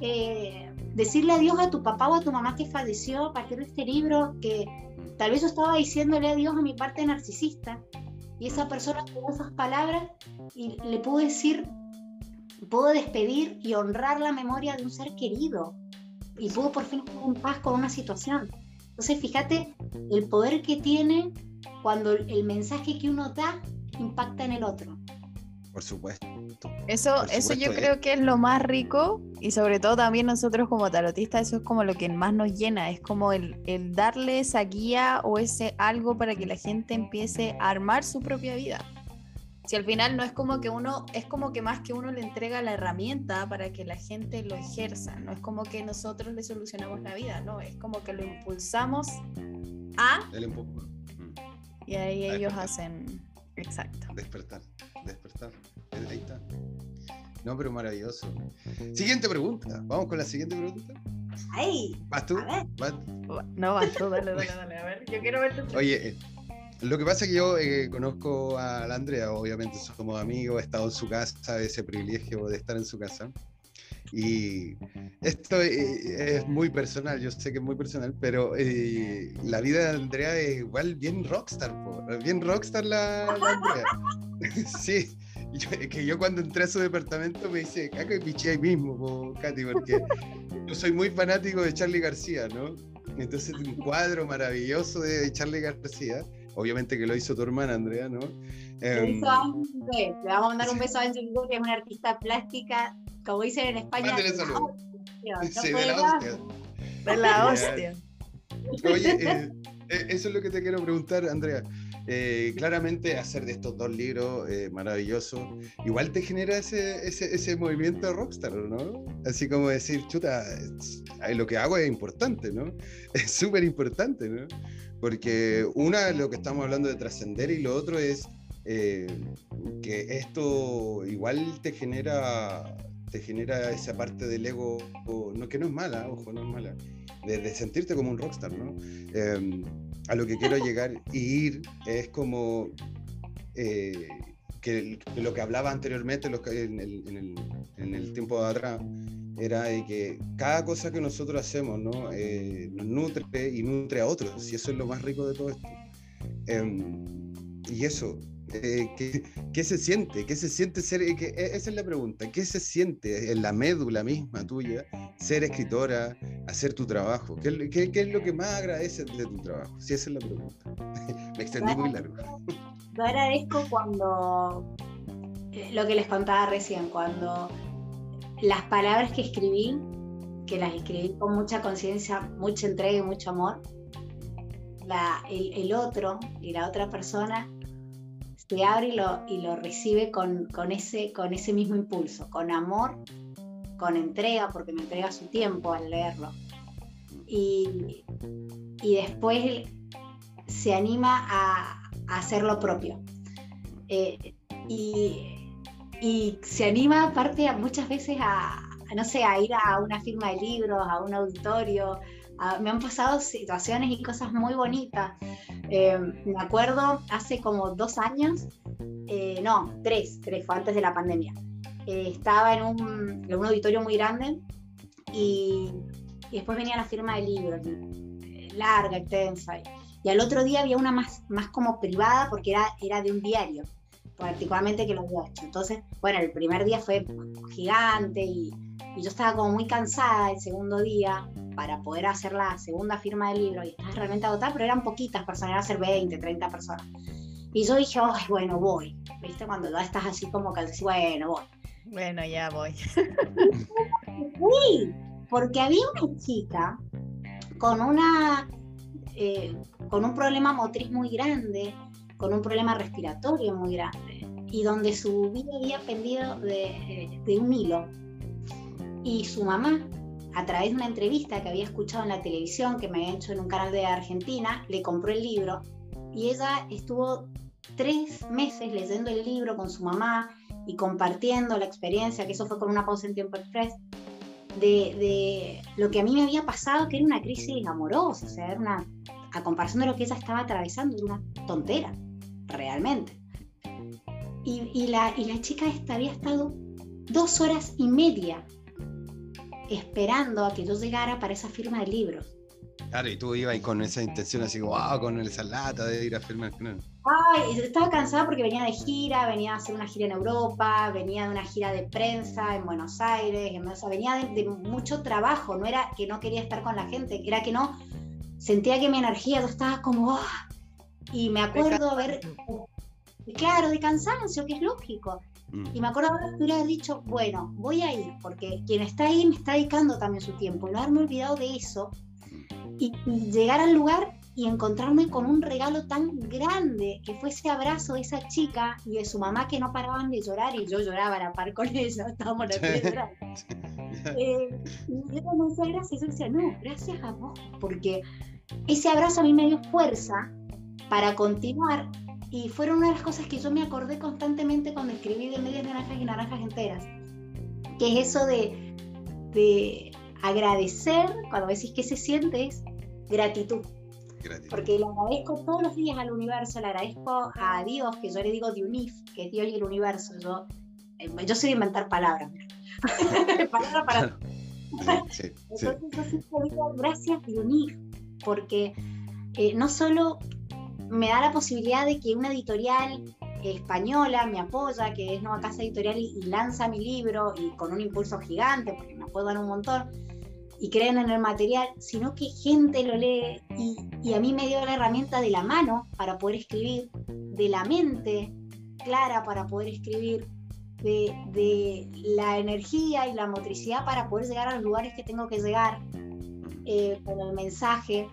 eh, decirle adiós a tu papá o a tu mamá que falleció a partir de este libro? Que tal vez yo estaba diciéndole adiós a mi parte narcisista y esa persona tuvo esas palabras y le pudo decir, pudo despedir y honrar la memoria de un ser querido. Y pudo por fin estar en paz con una situación. Entonces, fíjate el poder que tiene cuando el mensaje que uno da impacta en el otro. Por supuesto. Eso, eso yo creo que es lo más rico y sobre todo también nosotros como tarotistas, eso es como lo que más nos llena, es como el, el darle esa guía o ese algo para que la gente empiece a armar su propia vida. Si al final no es como que uno, es como que más que uno le entrega la herramienta para que la gente lo ejerza, no es como que nosotros le solucionamos la vida, no, es como que lo impulsamos a... Y ahí ellos hacen... Exacto. Despertar despertar. Ahí está. No, pero maravilloso. Siguiente pregunta. Vamos con la siguiente pregunta. Ay. ¿Vas tú? No, vas tú, dale, dale, dale. A ver, yo quiero ver tu Oye, lo que pasa es que yo eh, conozco a la Andrea, obviamente somos amigos, he estado en su casa, ese privilegio de estar en su casa. Y esto eh, es muy personal, yo sé que es muy personal, pero la vida de Andrea es igual bien rockstar, bien rockstar la Andrea. [laughs] sí, que yo cuando entré a su departamento me dice, caca y piché ahí mismo, Katy, porque yo soy muy fanático de Charlie García, ¿no? Entonces un cuadro maravilloso de Charlie García, obviamente que lo hizo tu hermana Andrea, ¿no? Eh, le vamos a mandar un beso a Angie que es una artista plástica, como dicen en España. Mándale saludos. sí, de la hostia. De la hostia. Oye, eh, eh, eso es lo que te quiero preguntar, Andrea. Eh, claramente hacer de estos dos libros eh, maravillosos, igual te genera ese, ese, ese, movimiento rockstar, ¿no? Así como decir, chuta, lo que hago es importante, ¿no? [laughs] Es súper importante, ¿no? Porque una, lo que estamos hablando de trascender y lo otro es eh, que esto igual te genera, te genera esa parte del ego, no, que no es mala, ojo, no es mala, de, sentirte como un rockstar, ¿no? Em, a lo que quiero [laughs] llegar y ir es como eh, que lo que hablaba anteriormente en, el, tiempo de atrás era de que cada cosa que nosotros hacemos ¿no? Eh, nos nutre y nutre a otros, y eso es lo más rico de todo esto. Em, y eso, eh, ¿qué, se siente? ¿Qué se siente ser? E, esa es la pregunta. ¿Qué se siente en la médula misma tuya ser escritora, hacer tu trabajo? ¿Qué, es lo que más agradeces de tu trabajo? Si esa es la pregunta. [laughs] Me extendí muy largo. [laughs] Yo agradezco cuando, eh, lo que les contaba recién, cuando las palabras que escribí, que las escribí con mucha conciencia, mucha entrega y mucho amor, la, el, otro y la otra persona se abre y lo, y lo recibe con, con, ese, con ese mismo impulso, con amor, con entrega, porque me entrega su tiempo al leerlo. Y, y después se anima a, hacer lo propio. Eh, y, se anima aparte muchas veces a, no sé, a ir a una firma de libros, a un auditorio. Me han pasado situaciones y cosas muy bonitas. Eh, me acuerdo hace como dos años, eh, no, tres, tres, fue antes de la pandemia. estaba en un, en un, auditorio muy grande y, y, después venía la firma de libros, larga, extensa. Y al otro día había una más, más como privada porque era, era de un diario, particularmente que lo había hecho. Entonces, bueno, el primer día fue gigante y, y yo estaba como muy cansada el segundo día para poder hacer la segunda firma del libro y estaba realmente agotada, pero eran poquitas personas, eran ser 20, 30 personas. Y yo dije, ay, bueno, voy. ¿Viste? Cuando ya estás así como que decís, bueno, voy. Bueno, ya voy. [laughs] Sí, porque había una chica con una eh, con un problema motriz muy grande, con un problema respiratorio muy grande, y donde su vida había pendido de, un hilo. Y su mamá, a través de una entrevista que había escuchado en la televisión, que me había hecho en un canal de Argentina, le compró el libro y ella estuvo tres meses leyendo el libro con su mamá y compartiendo la experiencia, que eso fue con una pausa en tiempo express, de, lo que a mí me había pasado, que era una crisis amorosa, o sea, era una, a comparación de lo que ella estaba atravesando, una tontera, realmente. Y, la, y la chica esta había estado dos horas y media esperando a que yo llegara para esa firma de libros. Claro, y tú ibas con esa intención así, wow, con esa lata de ir a firmar. Ay, estaba cansada porque venía de gira, venía a hacer una gira en Europa, venía de una gira de prensa en Buenos Aires, venía de, mucho trabajo, no era que no quería estar con la gente, era que no, sentía que mi energía estaba como, ah", y me acuerdo haber, claro, de cansancio, que es lógico. Y me acuerdo haber hubiera dicho, bueno, voy a ir, porque quien está ahí me está dedicando también su tiempo, no haberme olvidado de eso y, llegar al lugar y encontrarme con un regalo tan grande que fue ese abrazo de esa chica y de su mamá que no paraban de llorar y yo lloraba a la par con ella, [laughs] estábamos llorando. [laughs] eh, y yo no decía gracias, yo decía, no, gracias a vos, porque ese abrazo a mí me dio fuerza para continuar y fueron una de las cosas que yo me acordé constantemente cuando escribí de medias naranjas y naranjas enteras, que es eso de, de agradecer, cuando decís que se siente, es gratitud. Porque le agradezco todos los días al universo, le agradezco a Dios, que yo le digo de UNIF, que es Dios y el universo. Yo, eh, yo sé inventar palabras. [laughs] palabras para. Entonces yo siempre digo gracias UNIF, porque eh, no solo me da la posibilidad de que una editorial española me apoya, que es Nueva Casa Editorial, y, lanza mi libro y con un impulso gigante, porque me apoyan un montón, y creen en el material, sino que gente lo lee y, a mí me dio la herramienta de la mano para poder escribir, de la mente clara para poder escribir, de, la energía y la motricidad para poder llegar a los lugares que tengo que llegar eh, con el mensaje.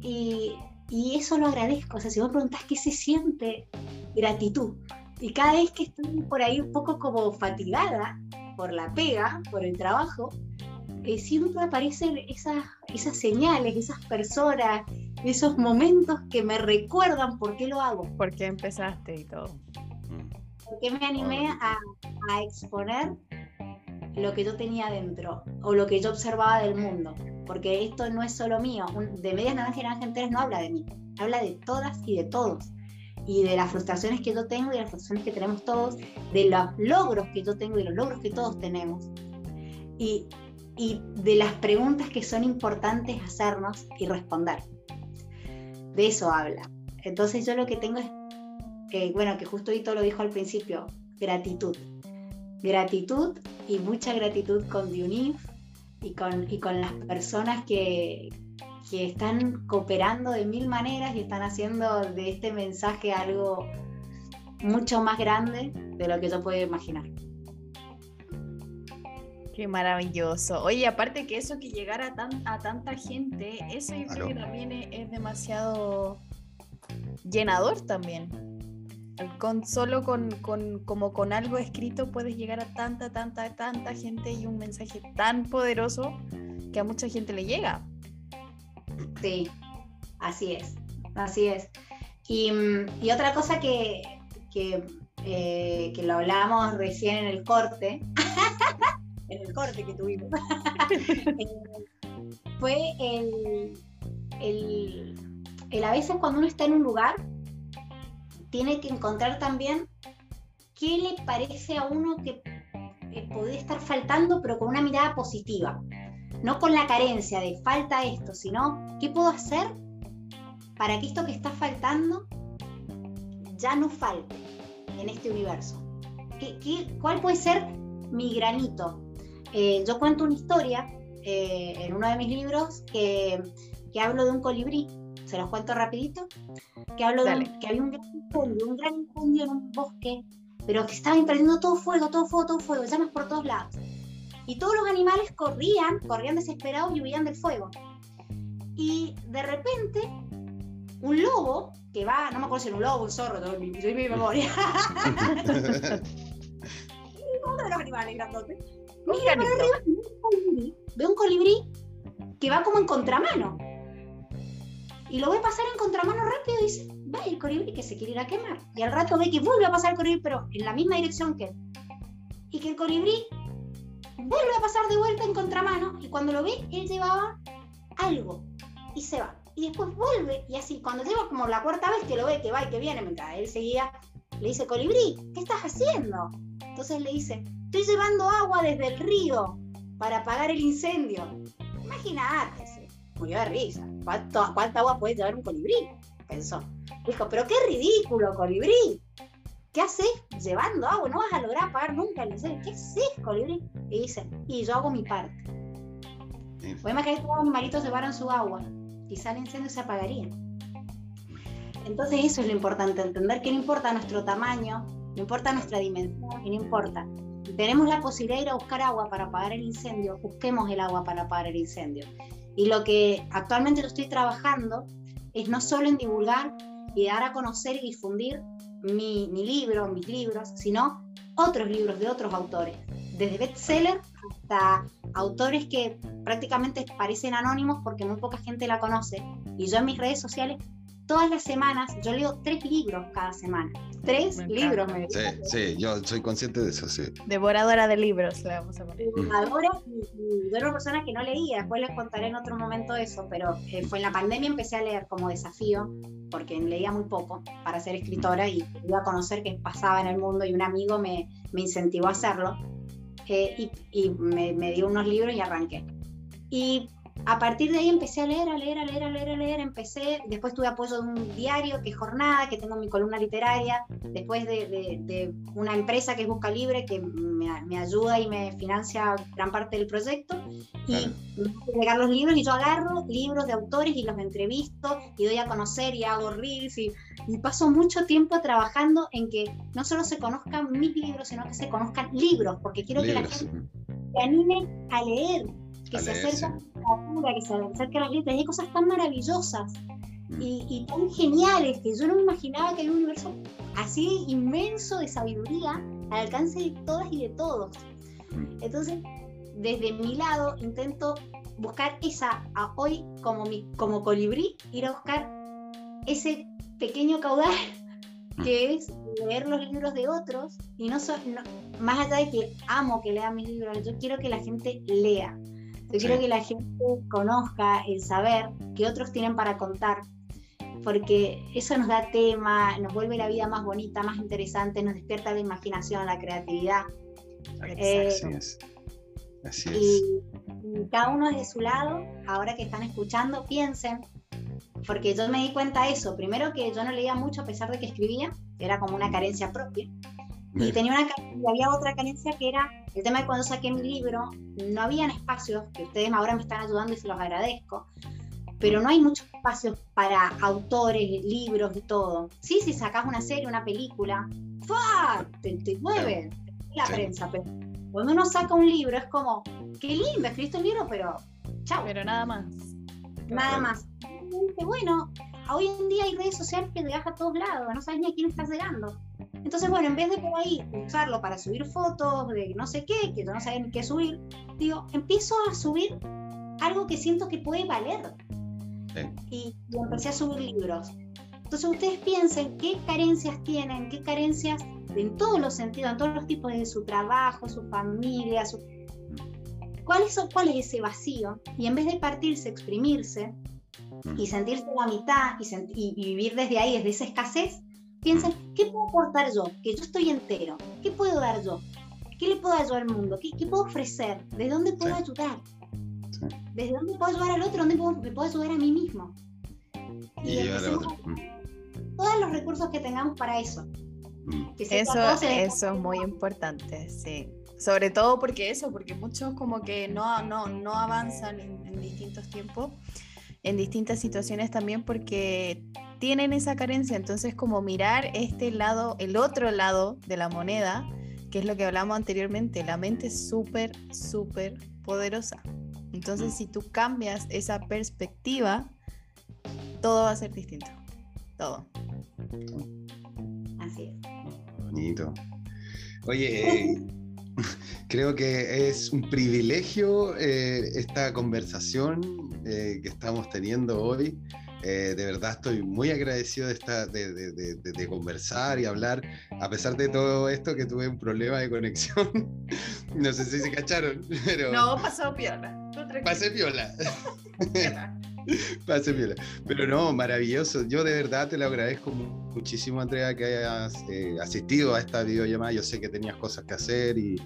Y, y, eso lo agradezco. O sea, si vos preguntás qué se siente, gratitud. Y cada vez que estoy por ahí un poco como fatigada por la pega, por el trabajo, siempre aparecen esas, esas señales, esas personas, esos momentos que me recuerdan por qué lo hago. Por qué empezaste y todo. ¿Por qué me animé a, a exponer lo que yo tenía dentro o lo que yo observaba del mundo? Porque esto no es solo mío. Un- de medias naranjas y naranjas enteras no habla de mí, habla de todas y de todos. Y de las frustraciones que yo tengo y de las frustraciones que tenemos todos, de los logros que yo tengo y los logros que todos tenemos. Y, y de las preguntas que son importantes hacernos y responder. De eso habla. Entonces yo lo que tengo es, bueno, que justo Hito lo dijo al principio, gratitud. Gratitud y mucha gratitud con Diunif y con, y con las personas que, que están cooperando de mil maneras y están haciendo de este mensaje algo mucho más grande de lo que yo puedo imaginar. Qué maravilloso. Oye, aparte que eso que llegara a, tan- a tanta gente, eso yo creo que también es, es demasiado llenador también. Con, solo con, con- como con algo escrito puedes llegar a tanta, tanta, tanta gente y un mensaje tan poderoso que a mucha gente le llega. Sí, así es, así es. Y, mm, y otra cosa que, que, eh, que lo hablábamos recién en el corte, [laughs] en el corte que tuvimos, [laughs] eh, fue el, el, el a veces cuando uno está en un lugar, tiene que encontrar también qué le parece a uno que eh, puede estar faltando, pero con una mirada positiva no con la carencia de falta esto, sino qué puedo hacer para que esto que está faltando ya no falte en este universo. ¿Qué, cuál puede ser mi granito? Eh, yo cuento una historia eh, en uno de mis libros que hablo de un colibrí, se los cuento rapidito, que hablo de un- que había un gran incendio, un gran incendio en un bosque, pero que estaba perdiendo todo fuego, todo fuego, todo fuego, llamas por todos lados y todos los animales corrían, corrían desesperados y huían del fuego. Y de repente, un lobo, que va, no me acuerdo si era un lobo, un zorro, todo mi, soy mi memoria, [laughs] uno de los animales grandotes, mira para arriba ve un colibrí que va como en contramano. Y lo ve pasar en contramano rápido y dice, va el colibrí que se quiere ir a quemar. Y al rato ve que vuelve a pasar el colibrí, pero en la misma dirección que él. Y que el colibrí vuelve a pasar de vuelta en contramano y cuando lo ve, él llevaba algo y se va. Y después vuelve y así, cuando lleva como la cuarta vez que lo ve, que va y que viene, mientras él seguía, le dice, colibrí, ¿qué estás haciendo? Entonces le dice, estoy llevando agua desde el río para apagar el incendio. Imagínate, se murió de risa. ¿Cuánto- ¿Cuánta agua puede llevar un colibrí? Pensó. Dijo, pero qué ridículo, colibrí. ¿Qué haces llevando agua? No vas a lograr apagar nunca el incendio. ¿Qué haces, colibrí? Y dice, y yo hago mi parte. Voy a imaginar que todos los animalitos llevaran su agua. Quizá el incendio se apagaría. Entonces eso es lo importante, entender que no importa nuestro tamaño, no importa nuestra dimensión y no importa. Si tenemos la posibilidad de ir a buscar agua para apagar el incendio, busquemos el agua para apagar el incendio. Y lo que actualmente yo estoy trabajando es no solo en divulgar y dar a conocer y difundir mi, mi libro, mis libros, sino otros libros de otros autores, desde bestseller hasta autores que prácticamente parecen anónimos porque muy poca gente la conoce. Y yo en mis redes sociales, todas las semanas, yo leo tres libros cada semana. Tres Me libros me Sí, sí, yo soy consciente de eso, sí. Devoradora de libros, le vamos a poner. Y yo era una persona que no leía, después les contaré en otro momento eso, pero eh, fue en la pandemia empecé a leer como desafío, porque leía muy poco para ser escritora y iba a conocer qué pasaba en el mundo y un amigo me, me incentivó a hacerlo eh, y, y me, me dio unos libros y arranqué. Y a partir de ahí empecé a leer, a leer, a leer, a leer, a leer, empecé, después tuve apoyo de un diario que es Jornada, que tengo mi columna literaria, después de, de- de una empresa que es Busca Libre, que me, me ayuda y me financia gran parte del proyecto, y me hacen llegar los libros y yo agarro libros de autores y los entrevisto y doy a conocer y hago reels y, y paso mucho tiempo trabajando en que no solo se conozcan mis libros, sino que se conozcan libros, porque quiero que la Libros. gente se anime a leer, que se acerque a la literatura, que se acerque a las letras. Y hay cosas tan maravillosas y, y tan geniales que yo no me imaginaba que había un universo así inmenso de sabiduría al alcance de todas y de todos. Entonces, desde mi lado, intento buscar esa, a hoy como, mi, como colibrí, ir a buscar ese pequeño caudal [laughs] que es leer los libros de otros y no, más allá de que amo que lean mis libros, yo quiero que la gente lea. Yo quiero que la gente conozca el saber que otros tienen para contar, porque eso nos da tema, nos vuelve la vida más bonita, más interesante, nos despierta la imaginación, la creatividad. Eh, así es. Así es. Y, cada uno de su lado, ahora que están escuchando, piensen, porque yo me di cuenta de eso. Primero que yo no leía mucho a pesar de que escribía, era como una carencia propia. Y tenía una y había otra carencia que era el tema de cuando saqué mi libro, no habían espacios, que ustedes ahora me están ayudando y se los agradezco, pero no hay muchos espacios para autores, libros y todo. Sí, si sacas una serie, una película, ¡fua! Te, te mueven la prensa, pero cuando uno saca un libro es como, qué lindo, escribiste un libro, pero chao. Pero nada más. Nada más. Bueno, hoy en día hay redes sociales que llegas a todos lados, no sabes ni a quién estás llegando. Entonces, bueno, en vez de por ahí usarlo para subir fotos de no sé qué, que yo no sabía ni qué subir, digo, empiezo a subir algo que siento que puede valer. Y, empecé a subir libros. Entonces ustedes piensen qué carencias tienen, qué carencias en todos los sentidos, en todos los tipos de su trabajo, su familia, su... ¿Cuál, es, ¿cuál es ese vacío? Y en vez de partirse, exprimirse y sentirse la mitad y, y vivir desde ahí, desde esa escasez, piensen, ¿qué puedo aportar yo? Que yo estoy entero. ¿Qué puedo dar yo? ¿Qué le puedo ayudar al mundo? ¿Qué, qué puedo ofrecer? ¿De dónde puedo ayudar? ¿Desde dónde puedo ayudar al otro? ¿Dónde puedo, me puedo ayudar a mí mismo? Y, llevar a otro. Todos los recursos que tengamos para eso. Mm. eso, eso es muy importante, sí. Sobre todo porque eso, porque muchos como que no, no, no avanzan en, en distintos tiempos, en distintas situaciones también porque tienen esa carencia. Entonces, como mirar este lado, el otro lado de la moneda, que es lo que hablamos anteriormente, la mente es súper, súper poderosa. Entonces, si tú cambias esa perspectiva, todo va a ser distinto. Todo. Así es. Bonito. Oye, [laughs] creo que es un privilegio eh, esta conversación eh, que estamos teniendo hoy. Eh, de verdad estoy muy agradecido de, esta, de, conversar y hablar, a pesar de todo esto que tuve un problema de conexión. [laughs] no sé si se cacharon, [laughs] pero... No, pasó piola. Pasé piola. [laughs] [laughs] Pasé piola. Pero no, maravilloso. Yo de verdad te lo agradezco muchísimo, Andrea, que hayas eh, asistido a esta videollamada. Yo sé que tenías cosas que hacer y,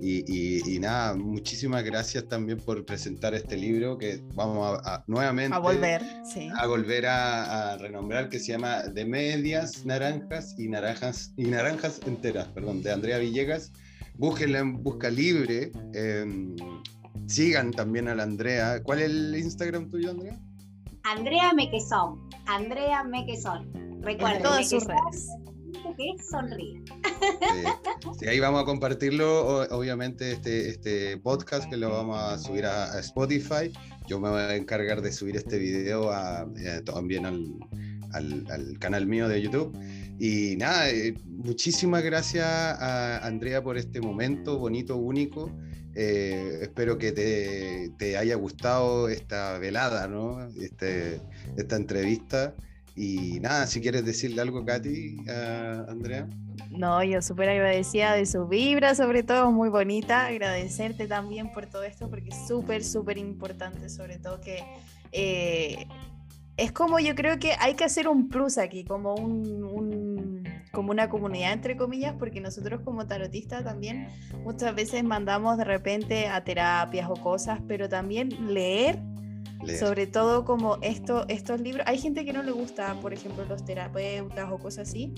y, nada, muchísimas gracias también por presentar este libro que vamos a, nuevamente a volver, a, volver a, renombrar, que se llama De Medias Naranjas y Naranjas, y Naranjas Enteras, perdón, de Andrea Villegas. Búsquenla en Busca Libre. Em, sigan también a la Andrea. ¿Cuál es el Instagram tuyo, Andrea? Andrea Mequezón. Andrea Mequezón. Recuerden. todas sus redes que sonríe. Sí, ahí vamos a compartirlo, obviamente, este, este podcast que lo vamos a subir a, Spotify. Yo me voy a encargar de subir este video eh, también al, al, canal mío de YouTube. Y nada, eh, muchísimas gracias a Andrea por este momento bonito, único. Eh, espero que te, te, haya gustado esta velada, ¿no? Este, esta entrevista. Y nada, si quieres decirle algo, Katy, a Andrea. No, yo súper agradecida de su vibra, sobre todo, muy bonita. Agradecerte también por todo esto, porque es súper, súper importante, sobre todo que eh, es como yo creo que hay que hacer un plus aquí, como un, como una comunidad entre comillas, porque nosotros como tarotistas también muchas veces mandamos de repente a terapias o cosas, pero también leer. sobre todo como esto, estos libros, hay gente que no le gusta, por ejemplo, los terapeutas o cosas así,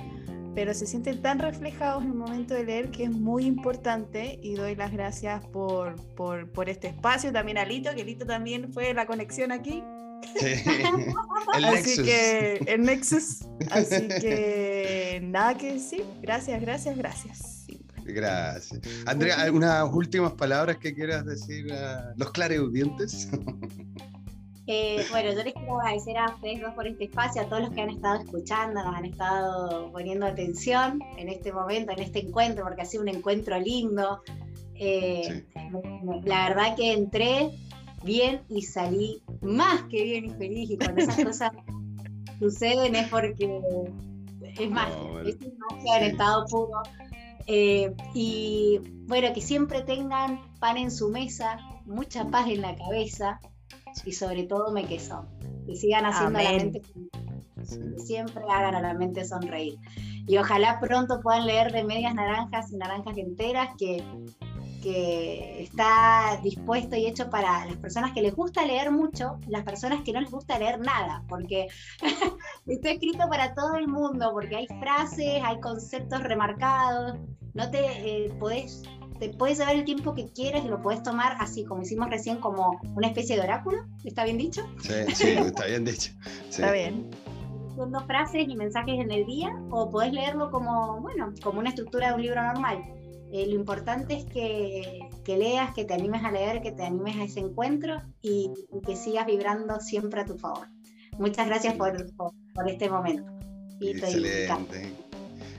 pero se sienten tan reflejados en el momento de leer que es muy importante y doy las gracias por, por, por este espacio, también a Lito, que Lito también fue la conexión aquí. [laughs] el así que el Nexus. Así [laughs] que nada que decir. Gracias, gracias, gracias. Gracias. Andrea, ¿algunas últimas palabras que quieras decir a los clareaudientes? [laughs] Eh, bueno, yo les quiero agradecer a ustedes dos por este espacio, a todos los que han estado escuchando, nos han estado poniendo atención en este momento, en este encuentro, porque ha sido un encuentro lindo. Eh, la verdad que entré bien y salí más que bien y feliz, y cuando esas cosas [laughs] suceden es porque es magia, es magia en estado puro. Eh, y bueno, que siempre tengan pan en su mesa, mucha paz en la cabeza y sobre todo me queso. Que sigan haciendo la mente siempre hagan a la mente sonreír. Y ojalá pronto puedan leer de medias naranjas y naranjas enteras que, que está dispuesto y hecho para las personas que les gusta leer mucho, las personas que no les gusta leer nada, porque [laughs] está escrito para todo el mundo, porque hay frases, hay conceptos remarcados, no te eh, podés te puedes llevar el tiempo que quieres y lo puedes tomar así, como hicimos recién, como una especie de oráculo. ¿Está bien dicho? Sí, sí, está bien dicho. Está bien dos frases y mensajes en el día, o podés leerlo como, bueno, como una estructura de un libro normal. Eh, lo importante es que, que, leas, que te animes a leer, que te animes a ese encuentro y, que sigas vibrando siempre a tu favor. Muchas gracias por, por, este momento. Excelente.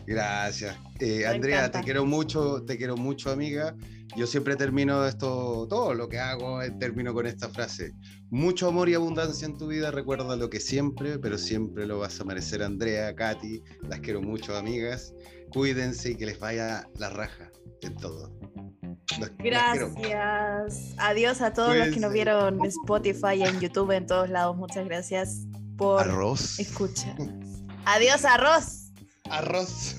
Gracias. Eh, Andrea, te quiero mucho, te quiero mucho, amiga. Yo siempre termino esto, todo lo que hago, eh, termino con esta frase. Mucho amor y abundancia en tu vida, recuerda lo que siempre, pero siempre lo vas a merecer, Andrea, Katy. Las quiero mucho, amigas. Cuídense y que les vaya la raja en todo. gracias. Adiós a todos los que nos vieron en Spotify, en YouTube, en todos lados. Muchas gracias por arroz. escuchar. [laughs] Adiós, arroz. Arroz.